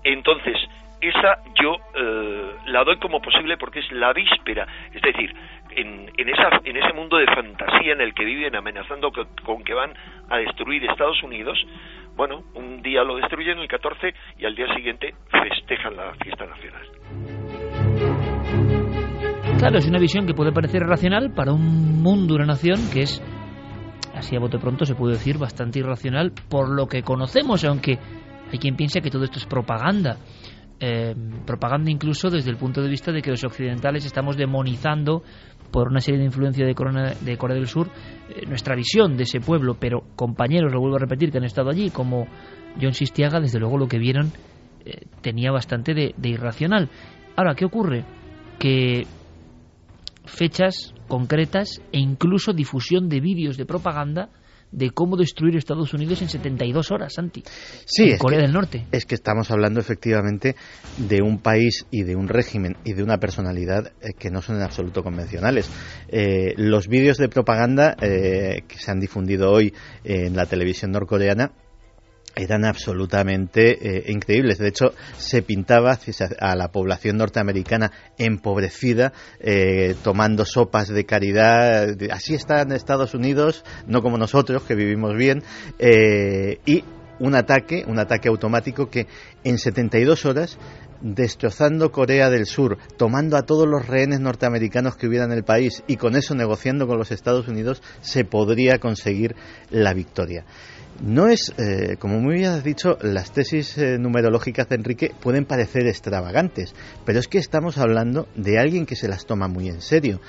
Entonces, esa yo eh, la doy como posible porque es la víspera, es decir, en, en, esa, en ese mundo de fantasía en el que viven amenazando con que van a destruir Estados Unidos, bueno, un día lo destruyen el 14 y al día siguiente festejan la fiesta nacional. Claro, es una visión que puede parecer racional para un mundo, una nación que es, así a bote pronto se puede decir, bastante irracional por lo que conocemos, aunque hay quien piensa que todo esto es propaganda. Eh, propaganda incluso desde el punto de vista de que los occidentales estamos demonizando por una serie de influencia de, de Corea del Sur eh, nuestra visión de ese pueblo, pero compañeros, lo vuelvo a repetir, que han estado allí, como John Sistiaga, desde luego lo que vieron eh, tenía bastante de, de irracional. Ahora, ¿qué ocurre? Que fechas concretas e incluso difusión de vídeos de propaganda de cómo destruir Estados Unidos en 72 horas, Santi. Sí, en Corea del Norte. Es que estamos hablando efectivamente de un país y de un régimen y de una personalidad eh, que no son en absoluto convencionales. Eh, los vídeos de propaganda eh, que se han difundido hoy en la televisión norcoreana eran absolutamente eh, increíbles. De hecho, se pintaba a la población norteamericana empobrecida, eh, tomando sopas de caridad. Así está en Estados Unidos, no como nosotros, que vivimos bien. Eh, y un ataque, un ataque automático que en 72 horas destrozando Corea del Sur, tomando a todos los rehenes norteamericanos que hubiera en el país y con eso negociando con los Estados Unidos, se podría conseguir la victoria. No es, eh, como muy bien has dicho, las tesis eh, numerológicas de Enrique pueden parecer extravagantes, pero es que estamos hablando de alguien que se las toma muy en serio.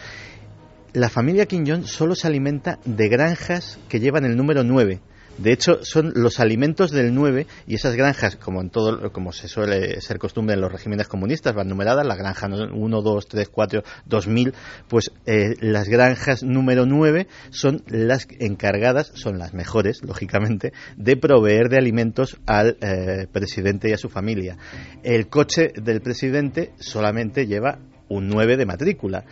La familia Kim Jong solo se alimenta de granjas que llevan el número 9, de hecho, son los alimentos del 9 y esas granjas, como en todo, como se suele ser costumbre en los regímenes comunistas, van numeradas, la granja 1, 2, 3, 4, 2000, pues eh, las granjas número 9 son las encargadas, son las mejores, lógicamente, de proveer de alimentos al eh, presidente y a su familia. El coche del presidente solamente lleva un 9 de matrícula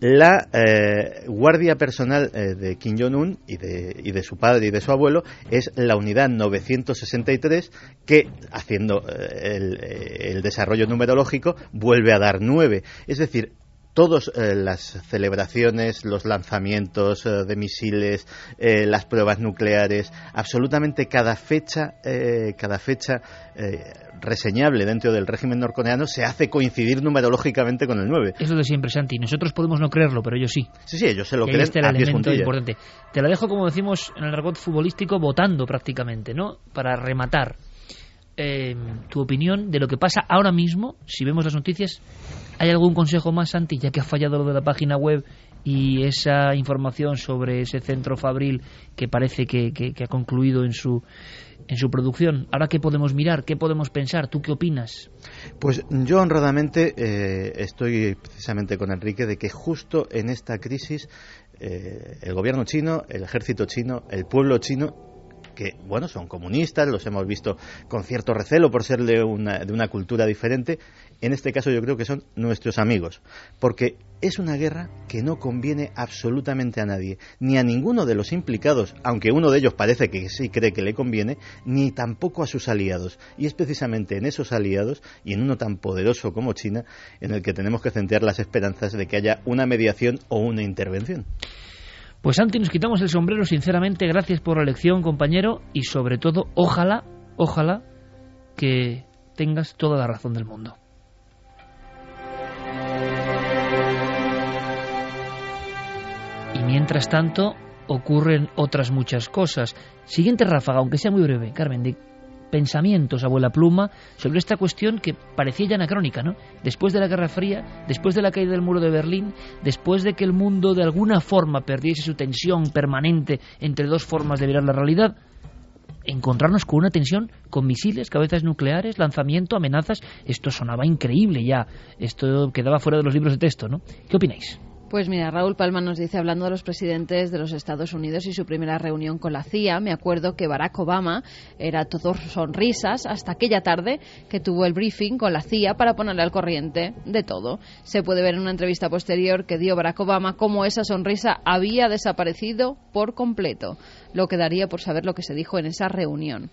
la eh, guardia personal eh, de Kim Jong-un y de, y de, su padre y de su abuelo es la unidad 963 que, haciendo eh, el, el, desarrollo numerológico, vuelve a dar 9. Es decir, todas las celebraciones, los lanzamientos de misiles, las pruebas nucleares, absolutamente cada fecha, cada fecha reseñable dentro del régimen norcoreano se hace coincidir numerológicamente con el 9. Es lo de siempre, Santi. Nosotros podemos no creerlo, pero ellos sí. Sí, sí, ellos se lo creen este el elemento importante. Te la dejo, como decimos en el argot futbolístico, votando prácticamente, ¿no? Para rematar. Eh, tu opinión de lo que pasa ahora mismo, si vemos las noticias, ¿hay algún consejo más, Santi, ya que ha fallado lo de la página web y esa información sobre ese centro fabril que parece que, ha concluido en su en su producción. Ahora, ¿qué podemos mirar? ¿Qué podemos pensar? ¿Tú qué opinas? Pues yo honradamente eh, estoy precisamente con Enrique de que justo en esta crisis eh, el gobierno chino, el ejército chino, el pueblo chino que, bueno, son comunistas, los hemos visto con cierto recelo por ser de una, de una cultura diferente, en este caso yo creo que son nuestros amigos, porque es una guerra que no conviene absolutamente a nadie, ni a ninguno de los implicados, aunque uno de ellos parece que sí cree que le conviene, ni tampoco a sus aliados. Y es precisamente en esos aliados y en uno tan poderoso como China en el que tenemos que centrar las esperanzas de que haya una mediación o una intervención. Pues Santi, nos quitamos el sombrero, sinceramente, gracias por la lección, compañero, y sobre todo, ojalá, ojalá que tengas toda la razón del mundo. Y mientras tanto, ocurren otras muchas cosas. Siguiente ráfaga, aunque sea muy breve, Carmen, pensamientos, abuela pluma, sobre esta cuestión que parecía ya anacrónica, ¿no? Después de la Guerra Fría, después de la caída del muro de Berlín, después de que el mundo de alguna forma perdiese su tensión permanente entre dos formas de mirar la realidad, encontrarnos con una tensión con misiles, cabezas nucleares, lanzamiento, amenazas, esto sonaba increíble ya, esto quedaba fuera de los libros de texto, ¿no? ¿Qué opináis? Pues mira, Raúl Palma nos dice, hablando de los presidentes de los Estados Unidos y su primera reunión con la CIA, me acuerdo que Barack Obama era todo sonrisas hasta aquella tarde que tuvo el briefing con la CIA para ponerle al corriente de todo. Se puede ver en una entrevista posterior que dio Barack Obama cómo esa sonrisa había desaparecido por completo. Lo quedaría por saber lo que se dijo en esa reunión.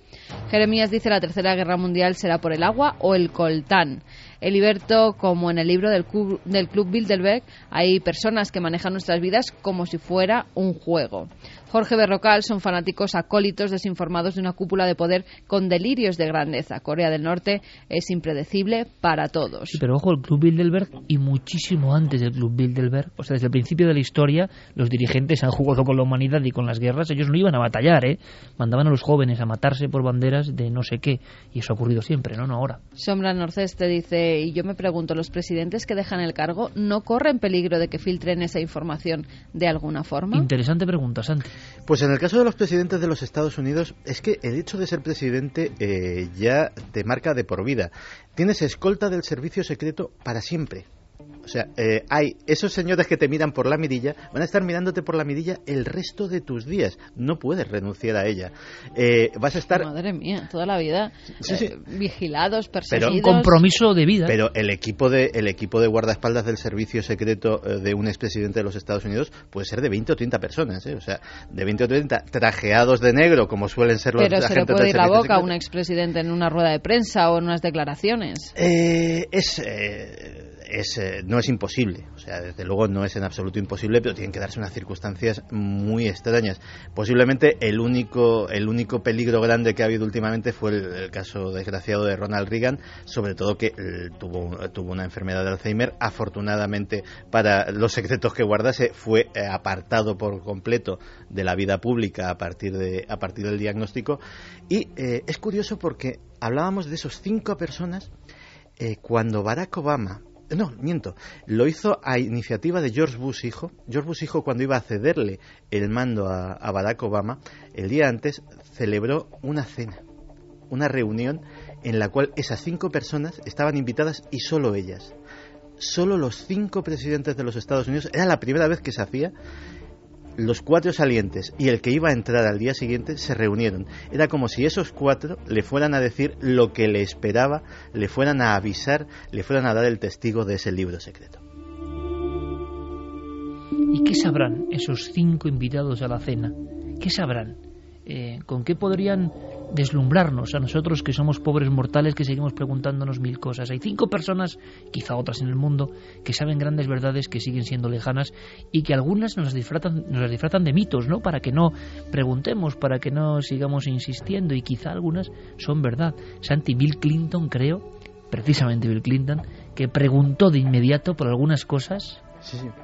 Jeremías dice la Tercera Guerra Mundial será por el agua o el coltán. Eliberto, como en el libro del Club, del Club Bilderberg, hay personas que manejan nuestras vidas como si fuera un juego. Jorge Berrocal son fanáticos acólitos desinformados de una cúpula de poder con delirios de grandeza. Corea del Norte es impredecible para todos. Sí, pero ojo, el Club Bilderberg y muchísimo antes del Club Bilderberg, o sea, desde el principio de la historia, los dirigentes han jugado con la humanidad y con las guerras. Ellos no iban a batallar, ¿eh? Mandaban a los jóvenes a matarse por banderas de no sé qué. Y eso ha ocurrido siempre, ¿no? No ahora. Sombra Norceste dice, y yo me pregunto, ¿los presidentes que dejan el cargo no corren peligro de que filtren esa información de alguna forma? Interesante pregunta, Santi. Pues en el caso de los presidentes de los Estados Unidos es que el hecho de ser presidente eh, ya te marca de por vida. Tienes escolta del servicio secreto para siempre. O sea, eh, hay esos señores que te miran por la mirilla, van a estar mirándote por la mirilla el resto de tus días. No puedes renunciar a ella. Eh, vas a estar. Madre mía, toda la vida eh, vigilados, perseguidos. Pero un compromiso de vida. Pero el equipo de el equipo de guardaespaldas del servicio secreto de un expresidente de los Estados Unidos puede ser de 20 o 30 personas, o sea, de 20 o 30 trajeados de negro, como suelen ser los Pero se le puede ir la boca a un expresidente en una rueda de prensa o en unas declaraciones. es es, eh, no es imposible, o sea, desde luego no es en absoluto imposible, pero tienen que darse unas circunstancias muy extrañas. Posiblemente el único, el único peligro grande que ha habido últimamente fue el, caso desgraciado de Ronald Reagan, sobre todo que eh, tuvo, tuvo una enfermedad de Alzheimer. Afortunadamente, para los secretos que guardase, fue eh, apartado por completo de la vida pública a partir, de, a partir del diagnóstico. Y es curioso porque hablábamos de esos cinco personas cuando Barack Obama no, miento. Lo hizo a iniciativa de George Bush hijo. George Bush hijo cuando iba a cederle el mando a, a Barack Obama, el día antes celebró una cena, una reunión en la cual esas cinco personas estaban invitadas y solo ellas. Solo los cinco presidentes de los Estados Unidos. Era la primera vez que se hacía los cuatro salientes y el que iba a entrar al día siguiente se reunieron. Era como si esos cuatro le fueran a decir lo que le esperaba, le fueran a avisar, le fueran a dar el testigo de ese libro secreto. ¿Y qué sabrán esos cinco invitados a la cena? ¿Qué sabrán? Eh, ¿Con qué podrían deslumbrarnos a nosotros que somos pobres mortales que seguimos preguntándonos mil cosas. Hay cinco personas, quizá otras en el mundo, que saben grandes verdades que siguen siendo lejanas y que algunas nos las disfrazan, nos las disfrazan de mitos, ¿no? Para que no preguntemos, para que no sigamos insistiendo y quizá algunas son verdad. Santi Bill Clinton, creo, precisamente Bill Clinton, que preguntó de inmediato por algunas cosas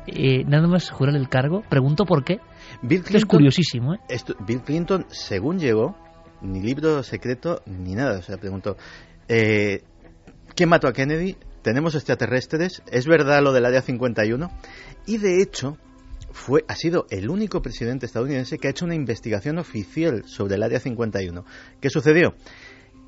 eh, nada más jurar el cargo, pregunto por qué. Bill es curiosísimo. ¿eh? Bill Clinton, según llegó, ni libro secreto ni nada. O sea, pregunto, eh, ¿quién mató a Kennedy? ¿Tenemos extraterrestres? ¿Es verdad lo del Área 51? Y de hecho, fue, ha sido el único presidente estadounidense que ha hecho una investigación oficial sobre el Área 51. ¿Qué sucedió?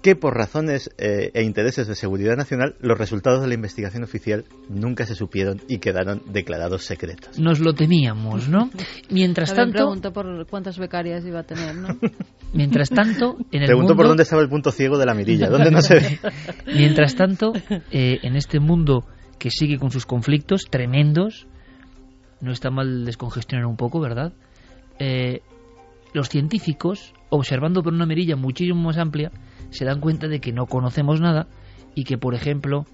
Que por razones eh, e intereses de seguridad nacional los resultados de la investigación oficial nunca se supieron y quedaron declarados secretos. Nos lo temíamos, ¿no? Mientras tanto... preguntó por cuántas becarias iba a tener, ¿no? Mientras tanto, en el Pregunto por dónde estaba el punto ciego de la mirilla, dónde no se ve. Mientras tanto, eh, en este mundo que sigue con sus conflictos tremendos, no está mal descongestionar un poco, ¿verdad? Eh, los científicos, observando por una mirilla muchísimo más amplia, se dan cuenta de que no conocemos nada y que, por ejemplo,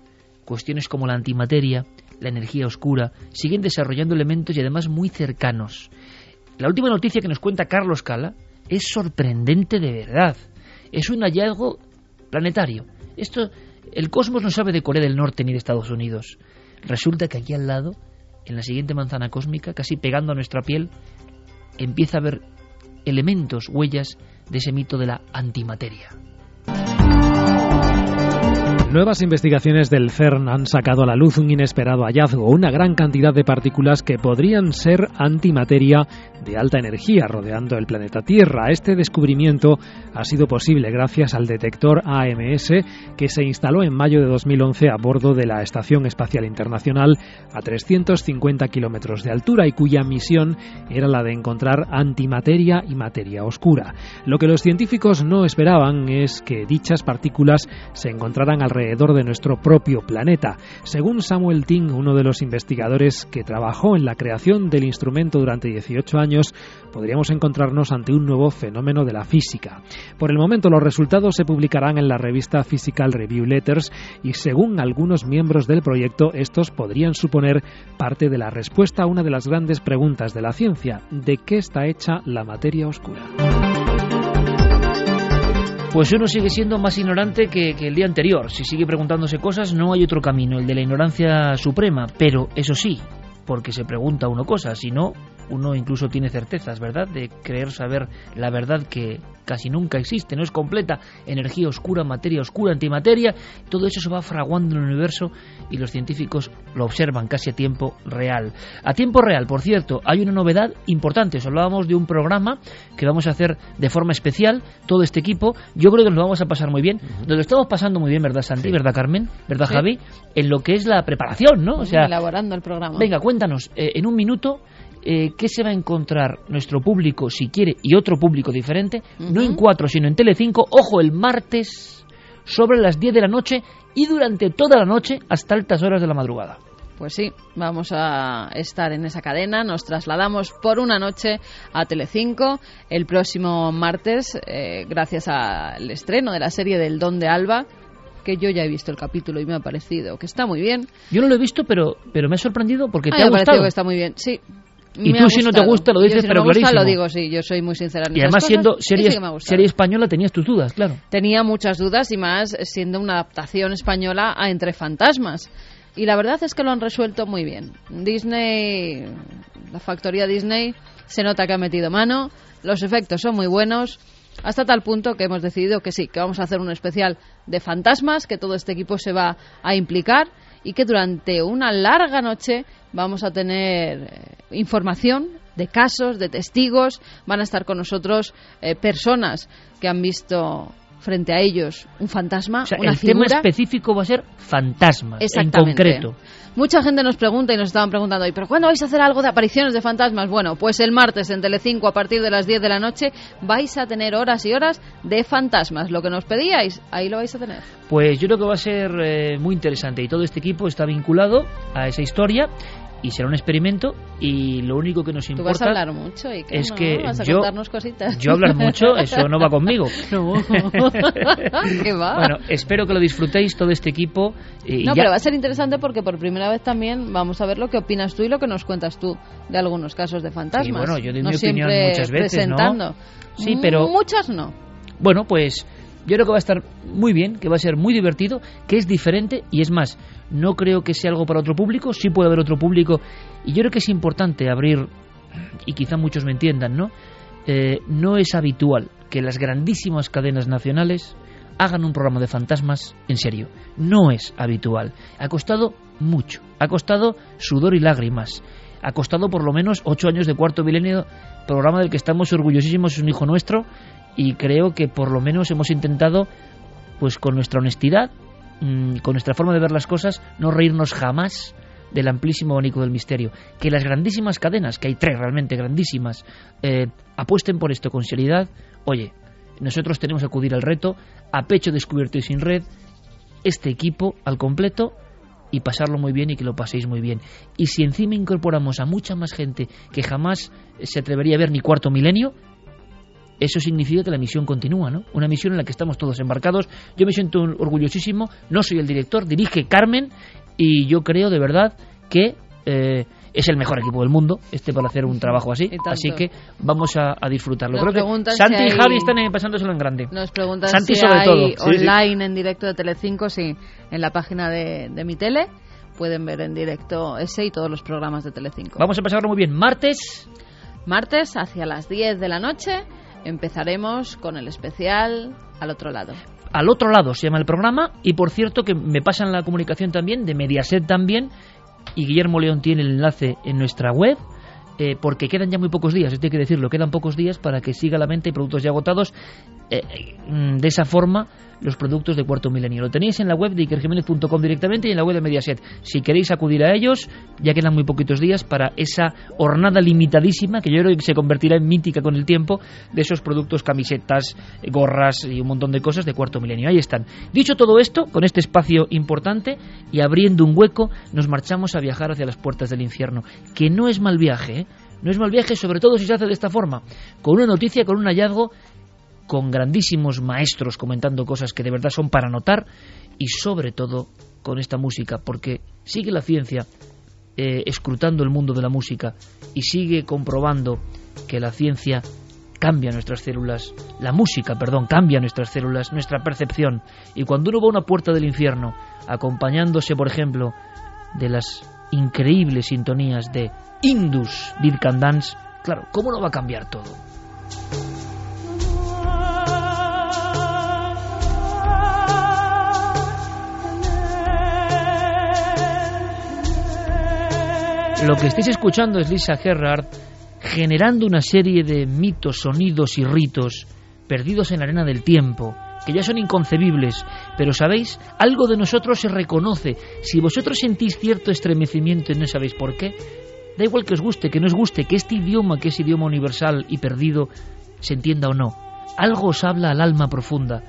cuestiones como la antimateria, la energía oscura, siguen desarrollando elementos y además muy cercanos. La última noticia que nos cuenta Carlos Cala es sorprendente de verdad. Es un hallazgo planetario. Esto, el cosmos no sabe de Corea del Norte ni de Estados Unidos. Resulta que aquí al lado, en la siguiente manzana cósmica, casi pegando a nuestra piel, empieza a haber elementos, huellas de ese mito de la antimateria. Thank you. Nuevas investigaciones del CERN han sacado a la luz un inesperado hallazgo, una gran cantidad de partículas que podrían ser antimateria de alta energía rodeando el planeta Tierra. Este descubrimiento ha sido posible gracias al detector AMS que se instaló en mayo de 2011 a bordo de la Estación Espacial Internacional a 350 kilómetros de altura y cuya misión era la de encontrar antimateria y materia oscura. Lo que los científicos no esperaban es que dichas partículas se encontraran alrededor de nuestro propio planeta. Según Samuel Ting, uno de los investigadores que trabajó en la creación del instrumento durante 18 años, podríamos encontrarnos ante un nuevo fenómeno de la física. Por el momento los resultados se publicarán en la revista Physical Review Letters y según algunos miembros del proyecto estos podrían suponer parte de la respuesta a una de las grandes preguntas de la ciencia, ¿de qué está hecha la materia oscura? Pues uno sigue siendo más ignorante que, el día anterior. Si sigue preguntándose cosas, no hay otro camino, el de la ignorancia suprema. Pero eso sí, porque se pregunta uno cosas, si no, uno incluso tiene certezas, ¿verdad?, de creer saber la verdad que casi nunca existe, no es completa, energía oscura, materia oscura, antimateria, todo eso se va fraguando en el universo y los científicos lo observan casi a tiempo real. A tiempo real, por cierto, hay una novedad importante, os hablábamos de un programa que vamos a hacer de forma especial, todo este equipo, yo creo que nos lo vamos a pasar muy bien, nos lo estamos pasando muy bien, ¿verdad Santi? ¿Verdad Carmen? ¿Verdad Javi? En lo que es la preparación, ¿no? O sea, elaborando el programa. Venga, cuéntanos, eh, en un minuto, eh, qué se va a encontrar nuestro público si quiere y otro público diferente, no en 4 sino en Telecinco, ojo, el martes sobre las 10 de la noche y durante toda la noche hasta altas horas de la madrugada. Pues sí, vamos a estar en esa cadena. Nos trasladamos por una noche a Telecinco el próximo martes, eh, gracias al estreno de la serie del Don de Alba, que yo ya he visto el capítulo y me ha parecido que está muy bien. Yo no lo he visto, pero, pero me ha sorprendido porque te ha, ha gustado. que está muy bien, sí. Y tú si no te gusta lo dices, si pero no me gusta, clarísimo. lo digo, sí, yo soy muy sincera en y además esas siendo cosas, serie, sí serie española tenías tus dudas, claro. Tenía muchas dudas y más siendo una adaptación española a Entre Fantasmas. Y la verdad es que lo han resuelto muy bien. Disney, la factoría Disney, se nota que ha metido mano, los efectos son muy buenos, hasta tal punto que hemos decidido que sí, que vamos a hacer un especial de fantasmas, que todo este equipo se va a implicar y que durante una larga noche vamos a tener eh, información de casos, de testigos, van a estar con nosotros eh, personas que han visto frente a ellos un fantasma, O sea, una el figura. tema específico va a ser fantasmas, en concreto. Mucha gente nos pregunta y nos estaban preguntando, ¿y pero cuándo vais a hacer algo de apariciones de fantasmas? Bueno, pues el martes en Telecinco a partir de las 10 de la noche vais a tener horas y horas de fantasmas. Lo que nos pedíais, ahí lo vais a tener. Pues yo creo que va a ser eh, muy interesante y todo este equipo está vinculado a esa historia y será un experimento y lo único que nos Tú importa vas a hablar mucho y que es no, que vas a yo, contarnos cositas. yo hablar mucho, eso no va conmigo. No. ¿Qué va? Bueno, espero que lo disfrutéis todo este equipo. y No, ya- pero va a ser interesante porque por primera vez también vamos a ver lo que opinas tú y lo que nos cuentas tú de algunos casos de fantasmas. Bueno, yo doy no mi opinión muchas veces, ¿no? presentando. Sí, pero- Muchas no. Bueno, pues yo creo que va a estar muy bien, que va a ser muy divertido, que es diferente y es más, no creo que sea algo para otro público, sí puede haber otro público y yo creo que es importante abrir, y quizá muchos me entiendan, ¿no? Eh, no es habitual que las grandísimas cadenas nacionales hagan un programa de fantasmas en serio. No es habitual. Ha costado mucho, ha costado sudor y lágrimas. ha costado por lo menos ocho años de cuarto milenio, programa del que estamos orgullosísimos, es un hijo nuestro, y creo que por lo menos hemos intentado, pues con nuestra honestidad, mm, con nuestra forma de ver las cosas, no reírnos jamás del amplísimo abanico del misterio. Que las grandísimas cadenas, que hay tres realmente grandísimas, eh, apuesten por esto con seriedad. Oye, nosotros tenemos que acudir al reto, a pecho descubierto y sin red, este equipo al completo y pasarlo muy bien y que lo paséis muy bien. Y si encima incorporamos a mucha más gente que jamás se atrevería a ver ni cuarto milenio, eso significa que la misión continúa, ¿no? Una misión en la que estamos todos embarcados. Yo me siento orgullosísimo, no soy el director, dirige Carmen y yo creo de verdad que eh, es el mejor equipo del mundo este para hacer un trabajo así. Así que vamos a, disfrutarlo. Creo que Santi y Javi están pasándoselo en grande. nos preguntan Santi si sobre hay todo. online en directo de Telecinco sí en la página de, de mi tele. Pueden ver en directo ese y todos los programas de Telecinco. Vamos a pasarlo muy bien. Martes. Martes hacia las 10 de la noche empezaremos con el especial al otro lado al otro lado se llama el programa y por cierto que me pasan la comunicación también de Mediaset también y Guillermo León tiene el enlace en nuestra web eh, porque quedan ya muy pocos días, esto hay que decirlo, quedan pocos días para que siga la mente y productos ya agotados. Eh, mm, de esa forma los productos de Cuarto Milenio. Lo tenéis en la web de ikerjiménez.com directamente y en la web de Mediaset. Si queréis acudir a ellos, ya quedan muy poquitos días para esa hornada limitadísima, que yo creo que se convertirá en mítica con el tiempo, de esos productos, camisetas, gorras y un montón de cosas de Cuarto Milenio. Ahí están. Dicho todo esto, con este espacio importante y abriendo un hueco, nos marchamos a viajar hacia las puertas del infierno. Que no es mal viaje, ¿eh? No es mal viaje, sobre todo si se hace de esta forma, con una noticia, con un hallazgo con grandísimos maestros comentando cosas que de verdad son para notar y sobre todo con esta música, porque sigue la ciencia eh, escrutando el mundo de la música y sigue comprobando que la ciencia cambia nuestras células, la música, perdón, cambia nuestras células, nuestra percepción. Y cuando uno va a una puerta del infierno, acompañándose, por ejemplo, de las increíbles sintonías de Indus Dance, claro, ¿cómo no va a cambiar todo? Lo que estáis escuchando es Lisa Gerrard generando una serie de mitos, sonidos y ritos perdidos en la arena del tiempo, que ya son inconcebibles, pero sabéis, algo de nosotros se reconoce. Si vosotros sentís cierto estremecimiento y no sabéis por qué, da igual que os guste, que no os guste, que este idioma, que es idioma universal y perdido, se entienda o no. Algo os habla al alma profunda.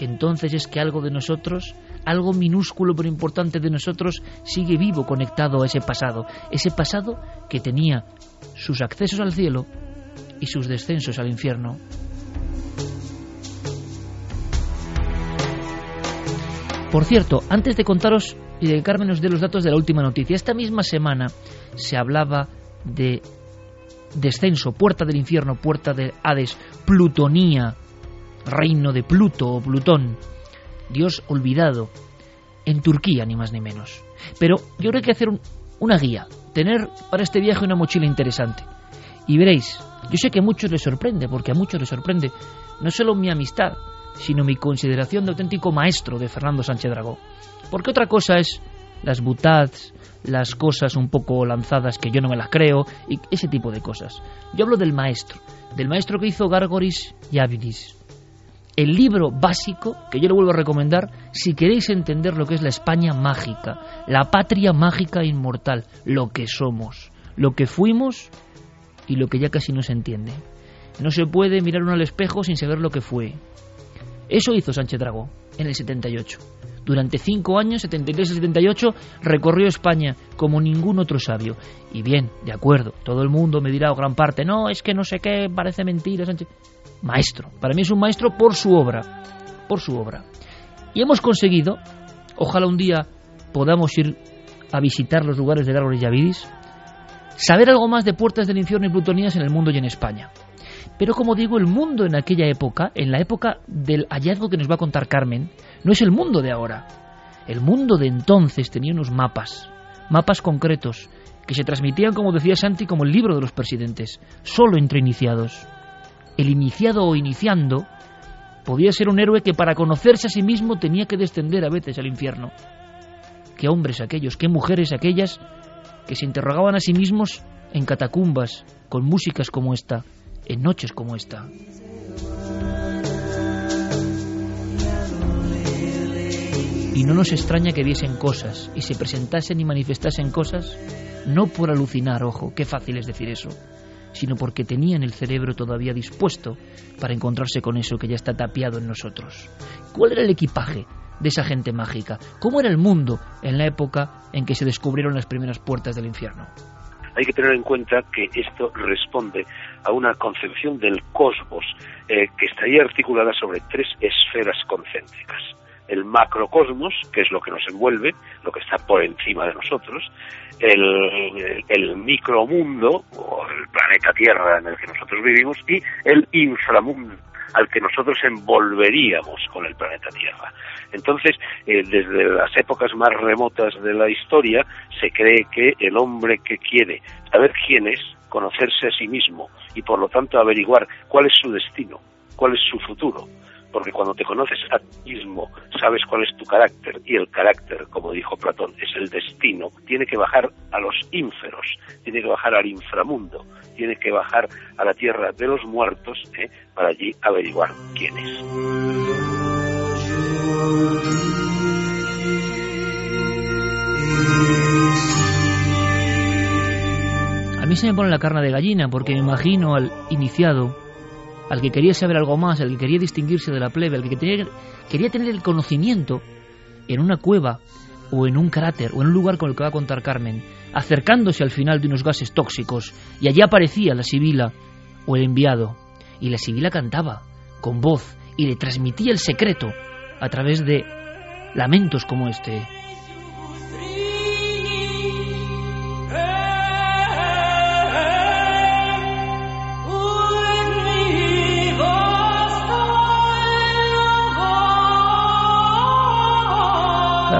Entonces es que algo de nosotros algo minúsculo pero importante de nosotros sigue vivo conectado a ese pasado, ese pasado que tenía sus accesos al cielo y sus descensos al infierno. Por cierto, antes de contaros y de Carmen os dé los datos de la última noticia, esta misma semana se hablaba de descenso, puerta del infierno, puerta de Hades, Plutonía, reino de Pluto o Plutón. Dios olvidado, en Turquía, ni más ni menos. Pero yo creo que hacer una guía, tener para este viaje una mochila interesante. Y veréis, yo sé que a muchos les sorprende, porque a muchos les sorprende no solo mi amistad, sino mi consideración de auténtico maestro de Fernando Sánchez Dragó. Porque otra cosa es las butads, las cosas un poco lanzadas que yo no me las creo, y ese tipo de cosas. Yo hablo del maestro, del maestro que hizo Gargoris y el libro básico que yo le vuelvo a recomendar si queréis entender lo que es la España mágica, la patria mágica inmortal, lo que somos, lo que fuimos y lo que ya casi no se entiende. No se puede mirar uno al espejo sin saber lo que fue. Eso hizo Sánchez Dragó en el 78. Durante cinco años, 73 y 78, recorrió España como ningún otro sabio. Y bien, de acuerdo, todo el mundo me dirá o gran parte, no, es que no sé qué, parece mentira, Sánchez maestro. Para mí es un maestro por su obra, por su obra. Y hemos conseguido, ojalá un día podamos ir a visitar los lugares de Gárgoles y Avidis, saber algo más de puertas del infierno y plutonías en el mundo y en España. Pero como digo, el mundo en aquella época, en la época del hallazgo que nos va a contar Carmen, no es el mundo de ahora. El mundo de entonces tenía unos mapas, mapas concretos, que se transmitían, como decía Santi, como el libro de los presidentes, solo entre iniciados el iniciado o iniciando podía ser un héroe que para conocerse a sí mismo tenía que descender a veces al infierno. Qué hombres aquellos, qué mujeres aquellas que se interrogaban a sí mismos en catacumbas, con músicas como esta, en noches como esta. Y no nos extraña que viesen cosas y se presentasen y manifestasen cosas, no por alucinar, ojo, qué fácil es decir eso, sino porque tenían el cerebro todavía dispuesto para encontrarse con eso que ya está tapiado en nosotros. ¿Cuál era el equipaje de esa gente mágica? ¿Cómo era el mundo en la época en que se descubrieron las primeras puertas del infierno? Hay que tener en cuenta que esto responde a una concepción del cosmos eh, que estaría articulada sobre tres esferas concéntricas el macrocosmos, que es lo que nos envuelve, lo que está por encima de nosotros, el, micromundo, o el planeta Tierra en el que nosotros vivimos, y el inframundo, al que nosotros envolveríamos con el planeta Tierra. Entonces, eh, desde las épocas más remotas de la historia, se cree que el hombre que quiere saber quién es, conocerse a sí mismo y por lo tanto averiguar cuál es su destino, cuál es su futuro, porque cuando te conoces a ti mismo, sabes cuál es tu carácter, y el carácter, como dijo Platón, es el destino, tiene que bajar a los ínferos, tiene que bajar al inframundo, tiene que bajar a la tierra de los muertos, ¿eh? para allí averiguar quién es. A mí se me pone la carne de gallina porque me imagino al iniciado al que quería saber algo más, al que quería distinguirse de la plebe, al que quería tener el conocimiento en una cueva o en un cráter o en un lugar con el que va a contar Carmen, acercándose al final de unos gases tóxicos, y allí aparecía la sibila o el enviado, y la sibila cantaba con voz y le transmitía el secreto a través de lamentos como este.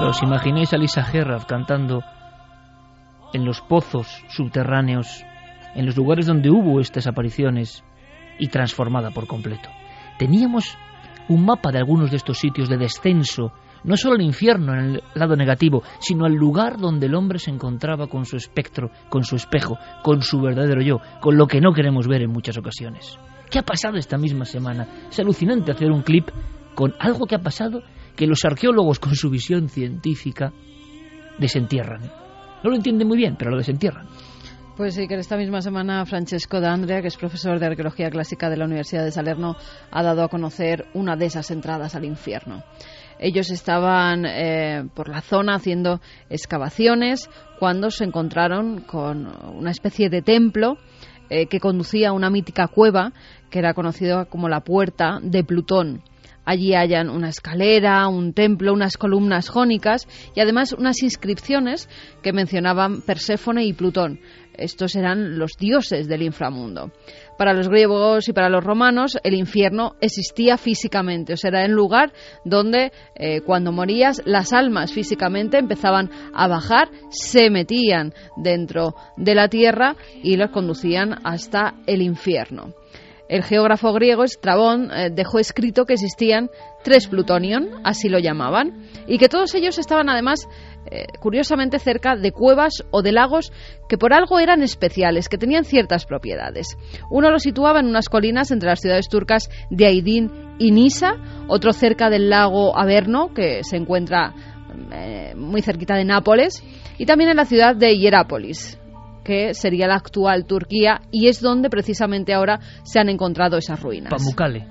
Os imagináis a Lisa Gerrard cantando en los pozos subterráneos, en los lugares donde hubo estas apariciones y transformada por completo. Teníamos un mapa de algunos de estos sitios de descenso, no solo al infierno en el lado negativo, sino al lugar donde el hombre se encontraba con su espectro, con su espejo, con su verdadero yo, con lo que no queremos ver en muchas ocasiones. ¿Qué ha pasado esta misma semana? Es alucinante hacer un clip con algo que ha pasado que los arqueólogos con su visión científica desentierran. No lo entienden muy bien, pero lo desentierran. Pues sí, que esta misma semana Francesco D'Andrea, que es profesor de Arqueología Clásica de la Universidad de Salerno, ha dado a conocer una de esas entradas al infierno. Ellos estaban eh, por la zona haciendo excavaciones cuando se encontraron con una especie de templo eh, que conducía a una mítica cueva que era conocida como la Puerta de Plutón. Allí hayan una escalera, un templo, unas columnas jónicas y además unas inscripciones que mencionaban Perséfone y Plutón. Estos eran los dioses del inframundo. Para los griegos y para los romanos el infierno existía físicamente, o sea, era el lugar donde eh, cuando morías las almas físicamente empezaban a bajar, se metían dentro de la tierra y los conducían hasta el infierno. El geógrafo griego Estrabón eh, dejó escrito que existían tres plutonion, así lo llamaban, y que todos ellos estaban además eh, curiosamente cerca de cuevas o de lagos que por algo eran especiales, que tenían ciertas propiedades. Uno lo situaba en unas colinas entre las ciudades turcas de Aidín y Nisa, otro cerca del lago Averno, que se encuentra eh, muy cerquita de Nápoles, y también en la ciudad de Hierápolis que sería la actual Turquía y es donde precisamente ahora se han encontrado esas ruinas. Pamukkale.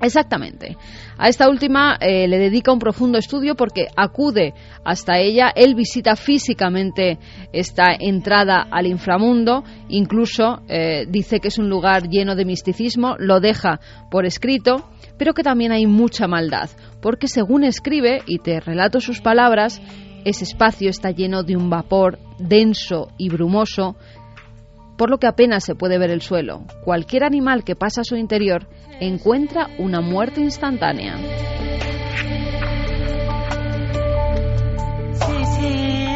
Exactamente. A esta última eh, le dedica un profundo estudio porque acude hasta ella, él visita físicamente esta entrada al inframundo, incluso eh, dice que es un lugar lleno de misticismo, lo deja por escrito, pero que también hay mucha maldad, porque según escribe, y te relato sus palabras, ese espacio está lleno de un vapor denso y brumoso, por lo que apenas se puede ver el suelo. Cualquier animal que pasa a su interior encuentra una muerte instantánea.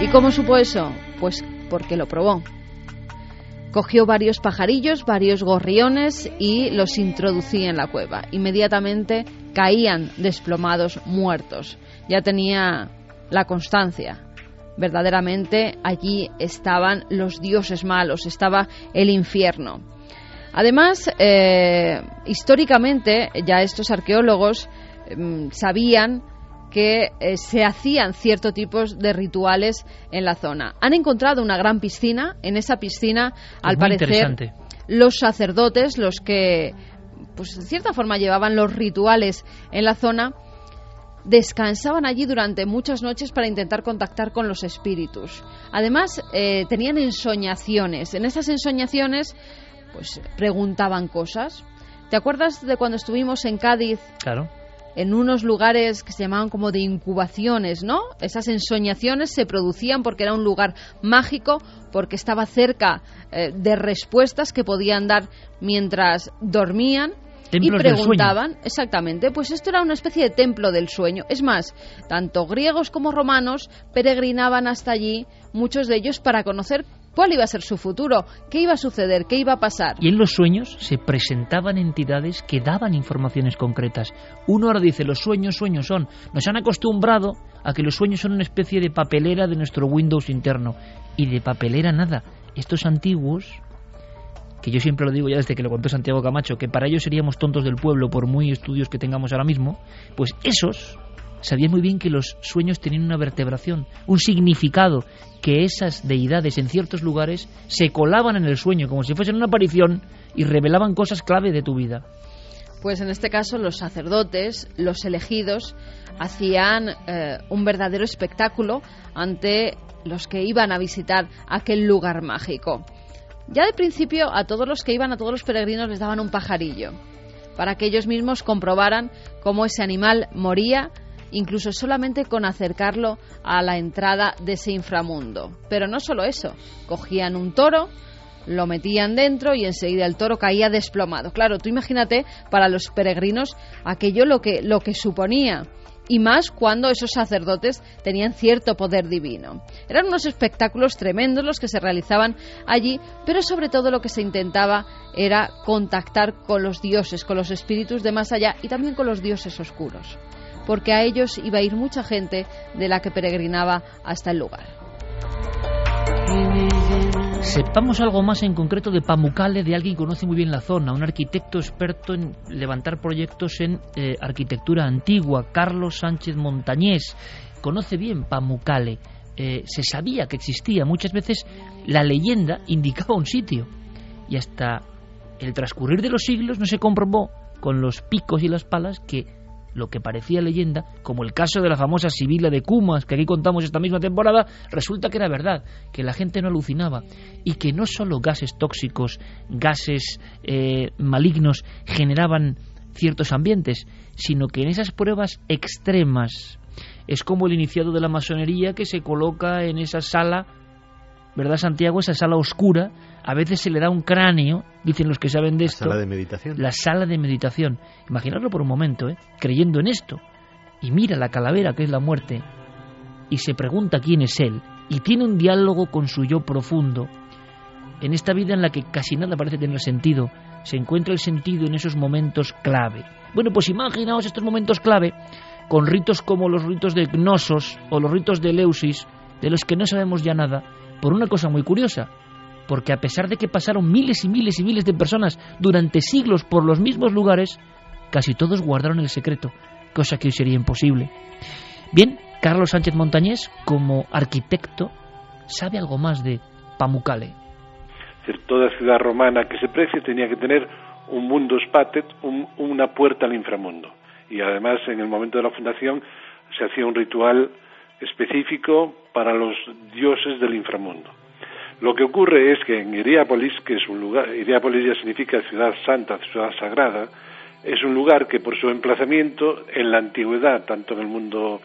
¿Y cómo supo eso? Pues porque lo probó. Cogió varios pajarillos, varios gorriones y los introducía en la cueva. Inmediatamente caían desplomados muertos. Ya tenía la constancia verdaderamente allí estaban los dioses malos, estaba el infierno. Además, eh, históricamente ya estos arqueólogos mm, sabían que eh, se hacían ciertos tipos de rituales en la zona. Han encontrado una gran piscina. En esa piscina, al parecer, los sacerdotes, los que, pues en cierta forma, llevaban los rituales en la zona, descansaban allí durante muchas noches para intentar contactar con los espíritus. Además, eh, tenían ensoñaciones. En esas ensoñaciones, pues preguntaban cosas. ¿Te acuerdas de cuando estuvimos en Cádiz? Claro en unos lugares que se llamaban como de incubaciones, ¿no? Esas ensoñaciones se producían porque era un lugar mágico, porque estaba cerca eh, de respuestas que podían dar mientras dormían. Y preguntaban, exactamente, pues esto era una especie de templo del sueño. Es más, tanto griegos como romanos peregrinaban hasta allí, muchos de ellos para conocer cuál iba a ser su futuro, qué iba a suceder, qué iba a pasar. Y en los sueños se presentaban entidades que daban informaciones concretas. Uno ahora dice, los sueños, sueños son. Nos han acostumbrado a que los sueños son una especie de papelera de nuestro Windows interno. Y de papelera nada. Estos antiguos, que yo siempre lo digo ya desde que lo contó Santiago Camacho, que para ellos seríamos tontos del pueblo por muy estudios que tengamos ahora mismo, pues esos sabían muy bien que los sueños tenían una vertebración, un significado, que esas deidades en ciertos lugares se colaban en el sueño como si fuesen una aparición y revelaban cosas clave de tu vida. Pues en este caso los sacerdotes, los elegidos, hacían eh, un verdadero espectáculo ante los que iban a visitar aquel lugar mágico. Ya de principio a todos los que iban, a todos los peregrinos les daban un pajarillo, para que ellos mismos comprobaran cómo ese animal moría incluso solamente con acercarlo a la entrada de ese inframundo. Pero no solo eso, cogían un toro, lo metían dentro y enseguida el toro caía desplomado. Claro, tú imagínate para los peregrinos aquello lo que, lo que suponía y más cuando esos sacerdotes tenían cierto poder divino. Eran unos espectáculos tremendos los que se realizaban allí, pero sobre todo lo que se intentaba era contactar con los dioses, con los espíritus de más allá y también con los dioses oscuros porque a ellos iba a ir mucha gente de la que peregrinaba hasta el lugar. Sepamos algo más en concreto de Pamukkale, de alguien que conoce muy bien la zona, un arquitecto experto en levantar proyectos en eh, arquitectura antigua, Carlos Sánchez Montañés. Conoce bien Pamukkale, eh, se sabía que existía, muchas veces la leyenda indicaba un sitio. Y hasta el transcurrir de los siglos no se comprobó con los picos y las palas que lo que parecía leyenda, como el caso de la famosa Sibila de Cumas, que aquí contamos esta misma temporada, resulta que era verdad, que la gente no alucinaba y que no solo gases tóxicos, gases eh, malignos generaban ciertos ambientes, sino que en esas pruebas extremas es como el iniciado de la masonería que se coloca en esa sala, ¿verdad Santiago? Esa sala oscura a veces se le da un cráneo, dicen los que saben de esto. La sala de meditación. La sala de meditación. Imaginadlo por un momento, ¿eh? creyendo en esto. Y mira la calavera que es la muerte y se pregunta quién es él y tiene un diálogo con su yo profundo. En esta vida en la que casi nada parece tener sentido, se encuentra el sentido en esos momentos clave. Bueno, pues imaginaos estos momentos clave con ritos como los ritos de Gnosos o los ritos de Eleusis, de los que no sabemos ya nada, por una cosa muy curiosa, porque a pesar de que pasaron miles y miles y miles de personas durante siglos por los mismos lugares, casi todos guardaron el secreto, cosa que hoy sería imposible. Bien, Carlos Sánchez Montañés, como arquitecto, sabe algo más de Pamukkale. Toda ciudad romana que se precie tenía que tener un mundo patet, una puerta al inframundo. Y además, en el momento de la fundación, se hacía un ritual específico para los dioses del inframundo. Lo que ocurre es que en Iriápolis, que es un lugar, Iriápolis ya significa ciudad santa, ciudad sagrada, es un lugar que por su emplazamiento en la antigüedad, tanto en el mundo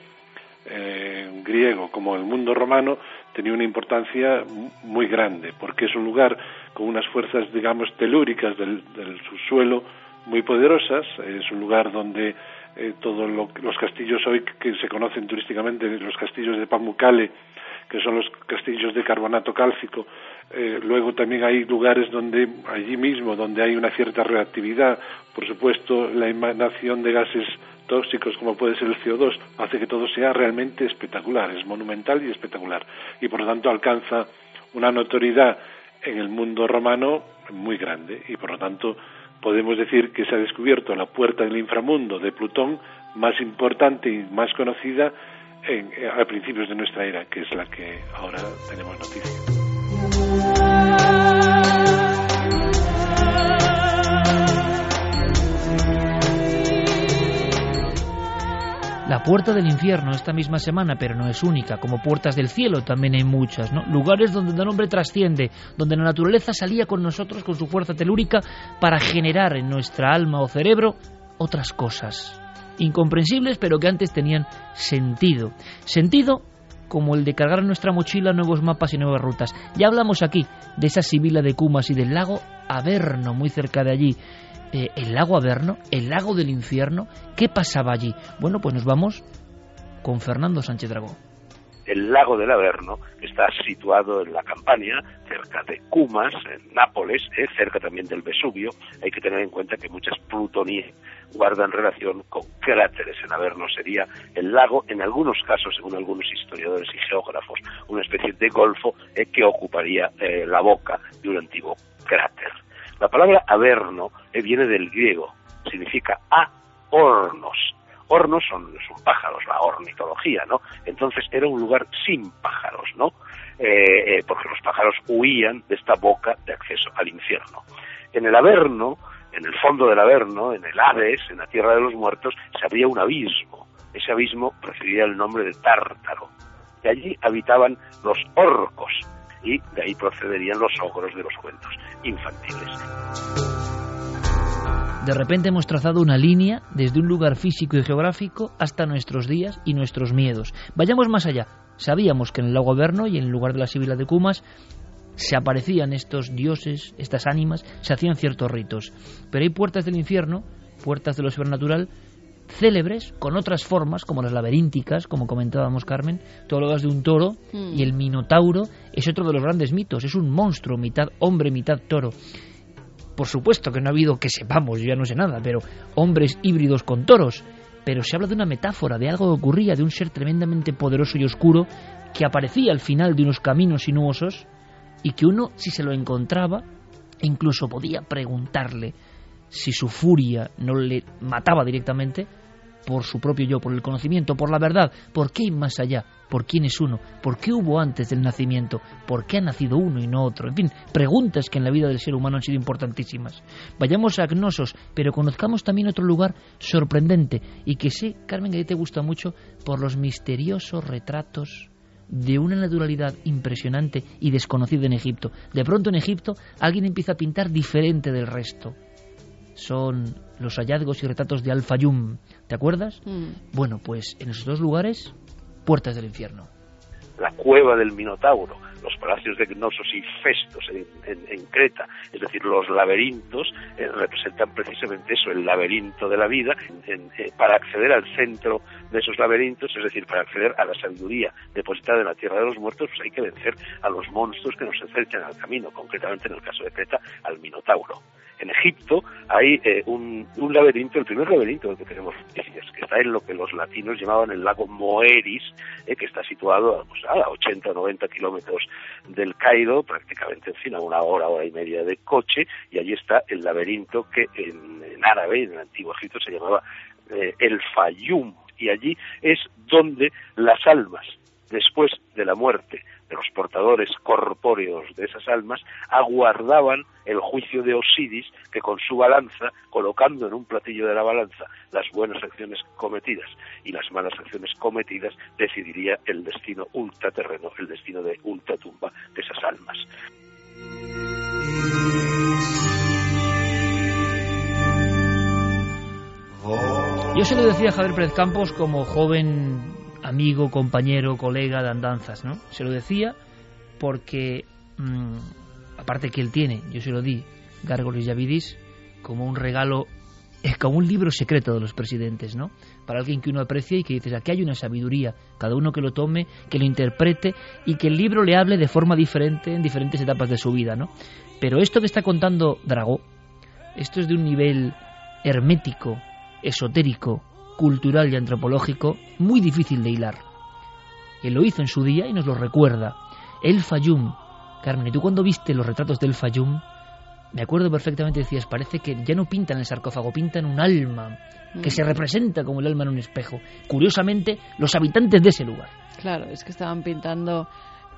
eh, griego como en el mundo romano, tenía una importancia muy grande, porque es un lugar con unas fuerzas, digamos, telúricas del, subsuelo muy poderosas, es un lugar donde eh, todos los castillos hoy que se conocen turísticamente, los castillos de Pamukkale, que son los castillos de carbonato cálcico. Eh, luego también hay lugares donde, allí mismo, donde hay una cierta reactividad, por supuesto, la emanación de gases tóxicos como puede ser el CO2, hace que todo sea realmente espectacular, es monumental y espectacular. Y por lo tanto alcanza una notoriedad en el mundo romano muy grande y por lo tanto podemos decir que se ha descubierto la puerta del inframundo de Plutón más importante y más conocida en, a principios de nuestra era, que es la que ahora tenemos noticia. La puerta del infierno esta misma semana, pero no es única, como puertas del cielo también hay muchas, ¿no? Lugares donde el hombre trasciende, donde la naturaleza salía con nosotros con su fuerza telúrica para generar en nuestra alma o cerebro otras cosas incomprensibles, pero que antes tenían sentido. Sentido como el de cargar en nuestra mochila nuevos mapas y nuevas rutas. Ya hablamos aquí de esa sibila de Cumas y del lago Averno, muy cerca de allí, eh, el lago Averno, el lago del infierno. ¿Qué pasaba allí? Bueno, pues nos vamos con Fernando Sánchez Dragó. El lago del Averno está situado en la Campania, cerca de Cumas, en Nápoles, eh, cerca también del Vesubio. Hay que tener en cuenta que muchas plutonías guardan relación con cráteres. En Averno sería el lago, en algunos casos, según algunos historiadores y geógrafos, una especie de golfo eh, que ocuparía la boca de un antiguo cráter. La palabra averno eh, viene del griego, significa a hornos. Hornos son, son, pájaros, la ornitología, ¿no? Entonces era un lugar sin pájaros, ¿no? Eh, eh, porque los pájaros huían de esta boca de acceso al infierno. En el Averno, en el fondo del Averno, en el Hades, en la tierra de los muertos, se abría un abismo. Ese abismo recibía el nombre de Tártaro. De allí habitaban los orcos, y de ahí procederían los ogros de los cuentos infantiles. De repente hemos trazado una línea desde un lugar físico y geográfico hasta nuestros días y nuestros miedos. Vayamos más allá. Sabíamos que en el lago Averno y en el lugar de la Sibila de Cumas se aparecían estos dioses, estas ánimas, se hacían ciertos ritos. Pero hay puertas del infierno, puertas de lo sobrenatural, célebres con otras formas, como las laberínticas, como comentábamos Carmen, todo lo de un toro, y el minotauro es otro de los grandes mitos, es un monstruo, mitad hombre, mitad toro. Por supuesto que no ha habido que sepamos, yo ya no sé nada, pero hombres híbridos con toros. Pero se habla de una metáfora, de algo que ocurría, de un ser tremendamente poderoso y oscuro que aparecía al final de unos caminos sinuosos y que uno, si se lo encontraba, incluso podía preguntarle si su furia no le mataba directamente por su propio yo, por el conocimiento, por la verdad, por qué hay más allá, por quién es uno, por qué hubo antes del nacimiento, por qué ha nacido uno y no otro, en fin, preguntas que en la vida del ser humano han sido importantísimas. Vayamos a Gnosos, pero conozcamos también otro lugar sorprendente y que sé, Carmen, que a ti te gusta mucho por los misteriosos retratos de una naturalidad impresionante y desconocida en Egipto. De pronto en Egipto alguien empieza a pintar diferente del resto son los hallazgos y retratos de Al-Fayum. ¿Te acuerdas? Mm. Bueno, pues en esos dos lugares, puertas del infierno. La cueva del Minotauro, los palacios de Gnosos y Festos en, en, en Creta, es decir, los laberintos, eh, representan precisamente eso, el laberinto de la vida. En, eh, para acceder al centro de esos laberintos, es decir, para acceder a la sabiduría depositada en la tierra de los muertos, pues hay que vencer a los monstruos que nos acechan al camino, concretamente en el caso de Creta, al Minotauro en Egipto hay eh, un, laberinto, el primer laberinto que tenemos que está en lo que los latinos llamaban el lago Moeris, eh, que está situado pues, a 80 o 90 kilómetros del Cairo, prácticamente en fin, a una hora, hora y media de coche, y allí está el laberinto que en, en árabe, en el antiguo Egipto, se llamaba eh, el Fayum, y allí es donde las almas, después de la muerte, de los portadores corpóreos de esas almas, aguardaban el juicio de Osiris, que con su balanza, colocando en un platillo de la balanza las buenas acciones cometidas y las malas acciones cometidas, decidiría el destino ultraterreno, el destino de ultratumba de esas almas. Yo se lo decía a Javier Pérez Campos como joven amigo, compañero, colega de andanzas, ¿no? Se lo decía porque, mmm, aparte que él tiene, yo se lo di, Gárgoles Yavidis, como un regalo, es como un libro secreto de los presidentes, ¿no? Para alguien que uno aprecia y que dices, aquí hay una sabiduría, cada uno que lo tome, que lo interprete y que el libro le hable de forma diferente en diferentes etapas de su vida, ¿no? Pero esto que está contando Dragó, esto es de un nivel hermético, esotérico, cultural y antropológico muy difícil de hilar. Él lo hizo en su día y nos lo recuerda. El Fayum. Carmen, ¿y tú cuando viste los retratos del Fayum? Me acuerdo perfectamente, decías, parece que ya no pintan el sarcófago, pintan un alma, que se representa como el alma en un espejo. Curiosamente, los habitantes de ese lugar. Claro, es que estaban pintando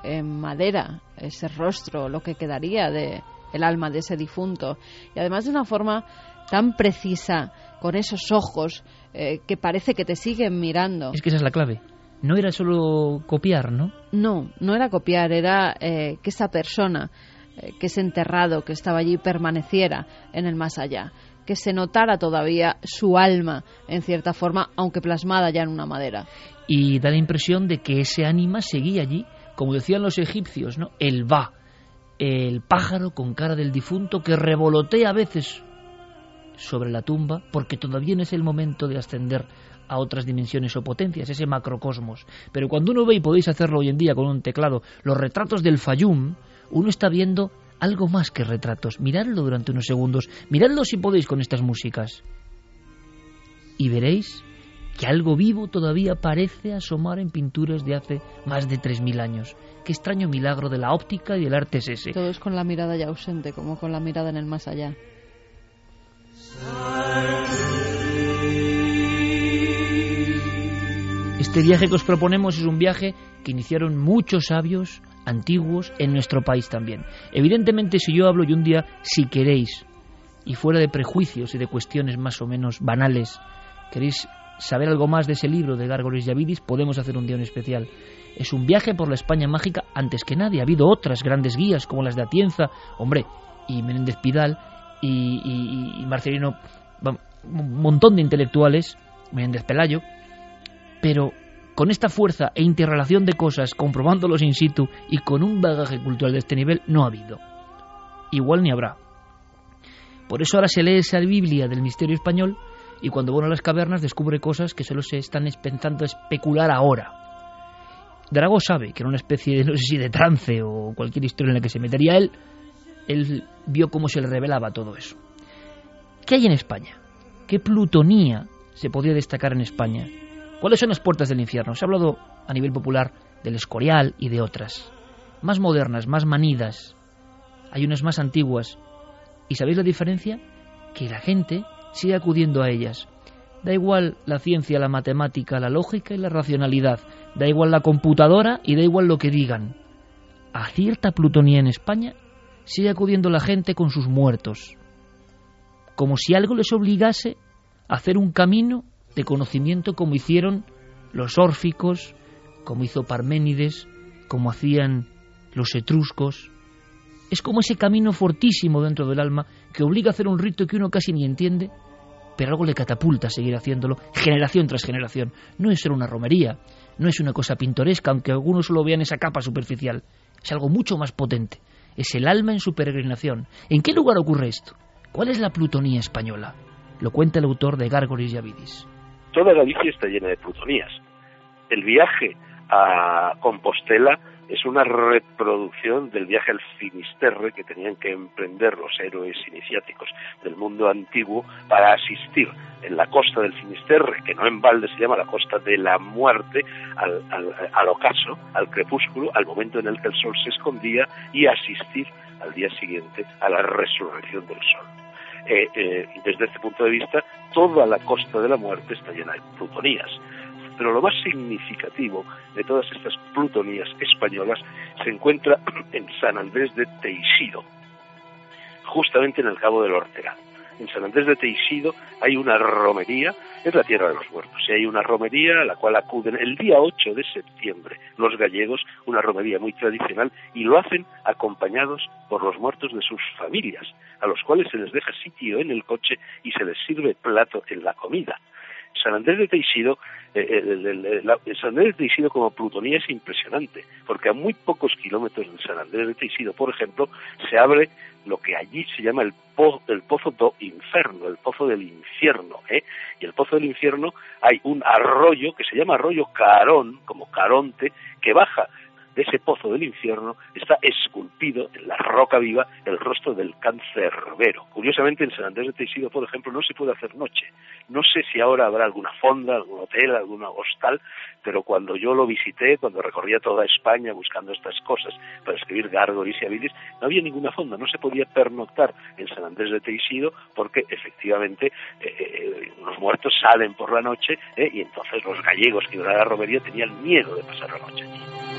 en madera ese rostro, lo que quedaría de el alma de ese difunto. Y además de una forma tan precisa, con esos ojos eh, que parece que te siguen mirando. Es que esa es la clave. No era solo copiar, ¿no? No, no era copiar, era eh, que esa persona eh, que es enterrado, que estaba allí, permaneciera en el más allá, que se notara todavía su alma, en cierta forma, aunque plasmada ya en una madera. Y da la impresión de que ese ánima seguía allí, como decían los egipcios, ¿no? El va, el pájaro con cara del difunto que revolotea a veces sobre la tumba, porque todavía no es el momento de ascender a otras dimensiones o potencias, ese macrocosmos. Pero cuando uno ve, y podéis hacerlo hoy en día con un teclado, los retratos del Fayum, uno está viendo algo más que retratos. Miradlo durante unos segundos, miradlo si podéis con estas músicas. Y veréis que algo vivo todavía parece asomar en pinturas de hace más de 3.000 años. Qué extraño milagro de la óptica y del arte es ese. Todo es con la mirada ya ausente, como con la mirada en el más allá. Este viaje que os proponemos es un viaje que iniciaron muchos sabios antiguos en nuestro país también. Evidentemente, si yo hablo y un día, si queréis, y fuera de prejuicios y de cuestiones más o menos banales, queréis saber algo más de ese libro de Gárgoles Yavidis, podemos hacer un día en especial. Es un viaje por la España mágica antes que nadie. Ha habido otras grandes guías como las de Atienza, hombre, y Menéndez Pidal y, Marcelino, un montón de intelectuales, Menéndez Pelayo, pero con esta fuerza e interrelación de cosas, comprobándolos in situ y con un bagaje cultural de este nivel, no ha habido. Igual ni habrá. Por eso ahora se lee esa Biblia del misterio español y cuando va a las cavernas descubre cosas que solo se están pensando especular ahora. Drago sabe que era una especie de, no sé si de trance o cualquier historia en la que se metería él, él vio cómo se le revelaba todo eso. ¿Qué hay en España? ¿Qué plutonía se podría destacar en España? ¿Cuáles son las puertas del infierno? Se ha hablado a nivel popular del Escorial y de otras. Más modernas, más manidas. Hay unas más antiguas. ¿Y sabéis la diferencia? Que la gente sigue acudiendo a ellas. Da igual la ciencia, la matemática, la lógica y la racionalidad. Da igual la computadora y da igual lo que digan. A cierta plutonía en España sigue acudiendo la gente con sus muertos, como si algo les obligase a hacer un camino de conocimiento como hicieron los órficos, como hizo Parménides, como hacían los etruscos. Es como ese camino fortísimo dentro del alma que obliga a hacer un rito que uno casi ni entiende, pero algo le catapulta a seguir haciéndolo generación tras generación. No es solo una romería, no es una cosa pintoresca, aunque algunos solo vean esa capa superficial. Es algo mucho más potente, es el alma en su peregrinación. ¿En qué lugar ocurre esto? ¿Cuál es la plutonía española? Lo cuenta el autor de Gárgoris y Avidis. Toda Galicia está llena de plutonías. El viaje a Compostela es una reproducción del viaje al Finisterre que tenían que emprender los héroes iniciáticos del mundo antiguo para asistir en la costa del Finisterre, que no en balde se llama la costa de la muerte, al, al, ocaso, al crepúsculo, al momento en el que el sol se escondía y asistir al día siguiente a la resurrección del sol. Eh, eh, desde este punto de vista, toda la costa de la muerte está llena de plutonías pero lo más significativo de todas estas plutonías españolas se encuentra en San Andrés de Teixido, justamente en el Cabo del Ortega. En San Andrés de Teixido hay una romería, es la tierra de los muertos, y hay una romería a la cual acuden el día 8 de septiembre los gallegos, una romería muy tradicional, y lo hacen acompañados por los muertos de sus familias, a los cuales se les deja sitio en el coche y se les sirve plato en la comida. San Andrés de Teixido, eh, eh, el, San Andrés de Teixido como plutonía es impresionante, porque a muy pocos kilómetros de San Andrés de Teixido, por ejemplo, se abre lo que allí se llama el, el pozo do inferno, el pozo del infierno, ¿eh? Y el pozo del infierno hay un arroyo que se llama arroyo Carón, como Caronte, que baja de ese pozo del infierno está esculpido en la roca viva el rostro del cancerbero. Curiosamente, en San Andrés de Teixido, por ejemplo, no se puede hacer noche. No sé si ahora habrá alguna fonda, algún hotel, alguna hostal, pero cuando yo lo visité, cuando recorría toda España buscando estas cosas para escribir Gargoris y Habilis, no había ninguna fonda, no se podía pernoctar en San Andrés de Teixido porque efectivamente eh, eh, los muertos salen por la noche eh, y entonces los gallegos que iban a la romería tenían miedo de pasar la noche allí.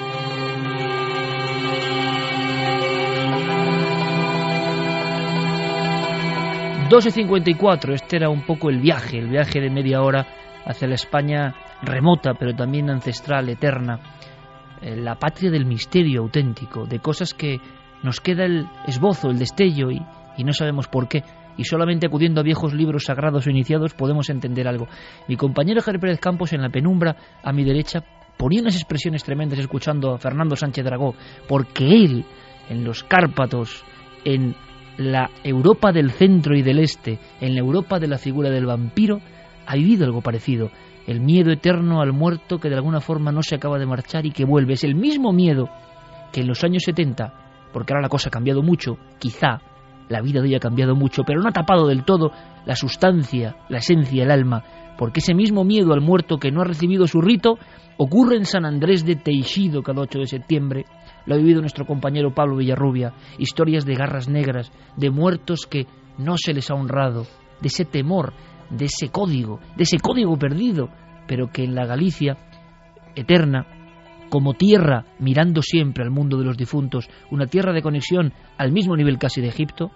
12.54, este era un poco el viaje, el viaje de media hora hacia la España remota, pero también ancestral, eterna, eh, la patria del misterio auténtico, de cosas que nos queda el esbozo, el destello y, y no sabemos por qué. Y solamente acudiendo a viejos libros sagrados o iniciados podemos entender algo. Mi compañero Javier Pérez Campos en la penumbra, a mi derecha, ponía unas expresiones tremendas escuchando a Fernando Sánchez Dragó, porque él, en los Cárpatos, en la Europa del centro y del este, en la Europa de la figura del vampiro, ha vivido algo parecido. El miedo eterno al muerto que de alguna forma no se acaba de marchar y que vuelve. Es el mismo miedo que en los años 70, porque ahora la cosa ha cambiado mucho, quizá la vida de ella ha cambiado mucho, pero no ha tapado del todo la sustancia, la esencia, el alma, porque ese mismo miedo al muerto que no ha recibido su rito ocurre en San Andrés de Teixido cada 8 de septiembre, lo ha vivido nuestro compañero Pablo Villarrubia, historias de garras negras, de muertos que no se les ha honrado, de ese temor, de ese código, de ese código perdido, pero que en la Galicia eterna, como tierra mirando siempre al mundo de los difuntos, una tierra de conexión al mismo nivel casi de Egipto,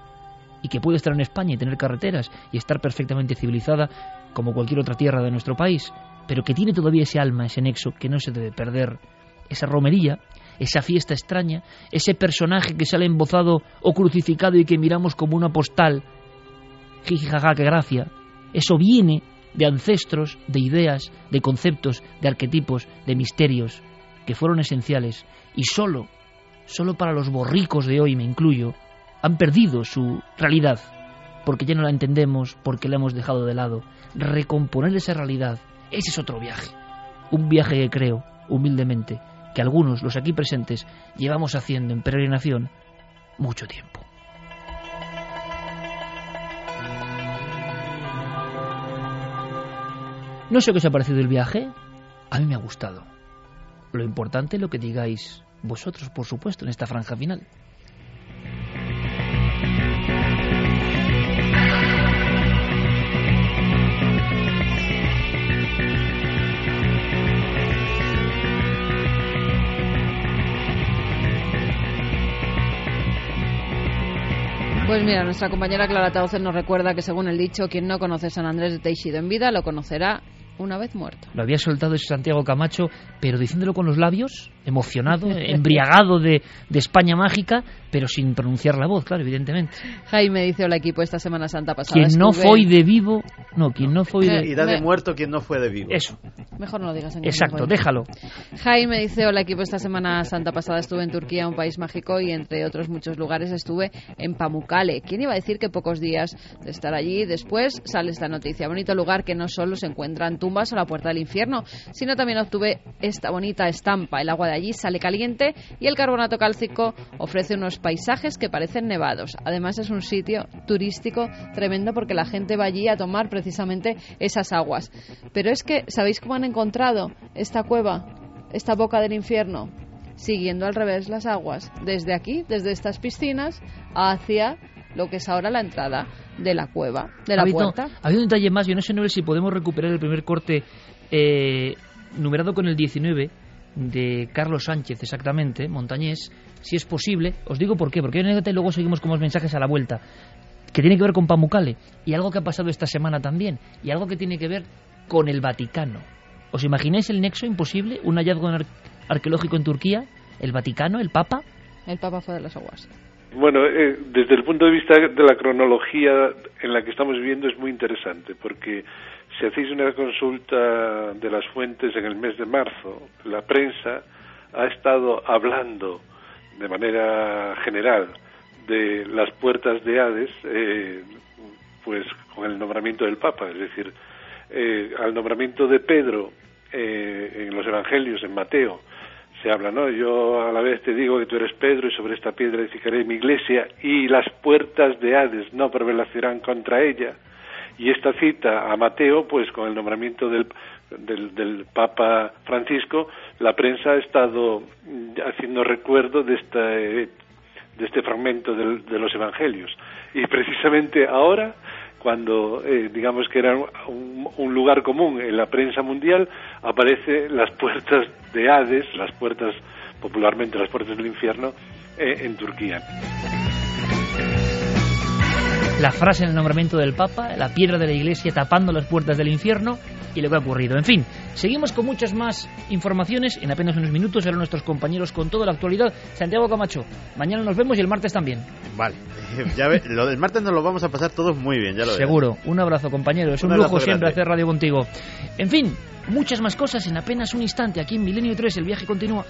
y que puede estar en España y tener carreteras y estar perfectamente civilizada como cualquier otra tierra de nuestro país, pero que tiene todavía ese alma, ese nexo que no se debe perder, esa romería esa fiesta extraña, ese personaje que sale embozado o crucificado y que miramos como una postal, jijijaja, qué gracia, eso viene de ancestros, de ideas, de conceptos, de arquetipos, de misterios, que fueron esenciales. Y solo, solo para los borricos de hoy, me incluyo, han perdido su realidad, porque ya no la entendemos, porque la hemos dejado de lado. Recomponer esa realidad, ese es otro viaje, un viaje que creo, humildemente, que algunos, los aquí presentes, llevamos haciendo en peregrinación mucho tiempo. No sé qué os ha parecido el viaje, a mí me ha gustado. Lo importante es lo que digáis vosotros, por supuesto, en esta franja final. Pues mira, nuestra compañera Clara Taucer nos recuerda que según el dicho, quien no conoce San Andrés de Teixido en vida lo conocerá una vez muerto. Lo había soltado ese Santiago Camacho, pero diciéndolo con los labios, emocionado, embriagado de, de, España mágica, pero sin pronunciar la voz, claro, evidentemente. Jaime dice el equipo esta Semana Santa pasada. Quien no fue de vivo, no, quien no fue de... Y da de muerto quien no fue de vivo. Eso. Mejor no lo digas. En Exacto, déjalo. Jaime dice, hola equipo, esta Semana Santa pasada estuve en Turquía, un país mágico, y entre otros muchos lugares estuve en Pamukkale. ¿Quién iba a decir que pocos días de estar allí después sale esta noticia? Bonito lugar que no solo se encuentran tumbas o la puerta del infierno, sino también obtuve esta bonita estampa. El agua de allí sale caliente y el carbonato cálcico ofrece unos paisajes que parecen nevados. Además es un sitio turístico tremendo porque la gente va allí a tomar precisamente esas aguas. Pero es que, ¿sabéis cómo han encontrado esta cueva, esta boca del infierno? Siguiendo al revés las aguas, desde aquí, desde estas piscinas, hacia lo que es ahora la entrada de la cueva, de la ha habido, puerta. Ha habido un detalle más, yo no sé si podemos recuperar el primer corte eh, numerado con el 19 de Carlos Sánchez, exactamente, montañés, si es posible. Os digo por qué, porque hay una y luego seguimos con los mensajes a la vuelta, que tiene que ver con Pamukkale, y algo que ha pasado esta semana también, y algo que tiene que ver con el Vaticano. ¿Os imagináis el nexo imposible? Un hallazgo ar arqueológico en Turquía, el Vaticano, el Papa. El Papa fue de las aguas. Bueno, eh, desde el punto de vista de la cronología en la que estamos viviendo es muy interesante, porque si hacéis una consulta de las fuentes en el mes de marzo, la prensa ha estado hablando de manera general de las puertas de Hades, eh, pues con el nombramiento del Papa, es decir, eh, al nombramiento de Pedro eh, en los Evangelios, en Mateo, se habla, ¿no? Yo a la vez te digo que tú eres Pedro y sobre esta piedra edificaré mi iglesia y las puertas de Hades no prevalecerán contra ella. Y esta cita a Mateo, pues con el nombramiento del, del, Papa Francisco, la prensa ha estado haciendo recuerdo de esta de este fragmento de los evangelios. Y precisamente ahora, cuando eh, digamos que era un, lugar común en la prensa mundial, aparece las puertas de Hades, las puertas, popularmente las puertas del infierno, eh, en Turquía la frase en el nombramiento del Papa, la piedra de la Iglesia tapando las puertas del infierno y lo que ha ocurrido. En fin, seguimos con muchas más informaciones. En apenas unos minutos serán nuestros compañeros con toda la actualidad. Santiago Camacho, mañana nos vemos y el martes también. Vale, ya ve, lo del martes nos lo vamos a pasar todos muy bien, ya lo Seguro. Un abrazo, compañero. Es un, lujo siempre hacer radio contigo. En fin, muchas más cosas en apenas un instante aquí en Milenio 3. El viaje continúa.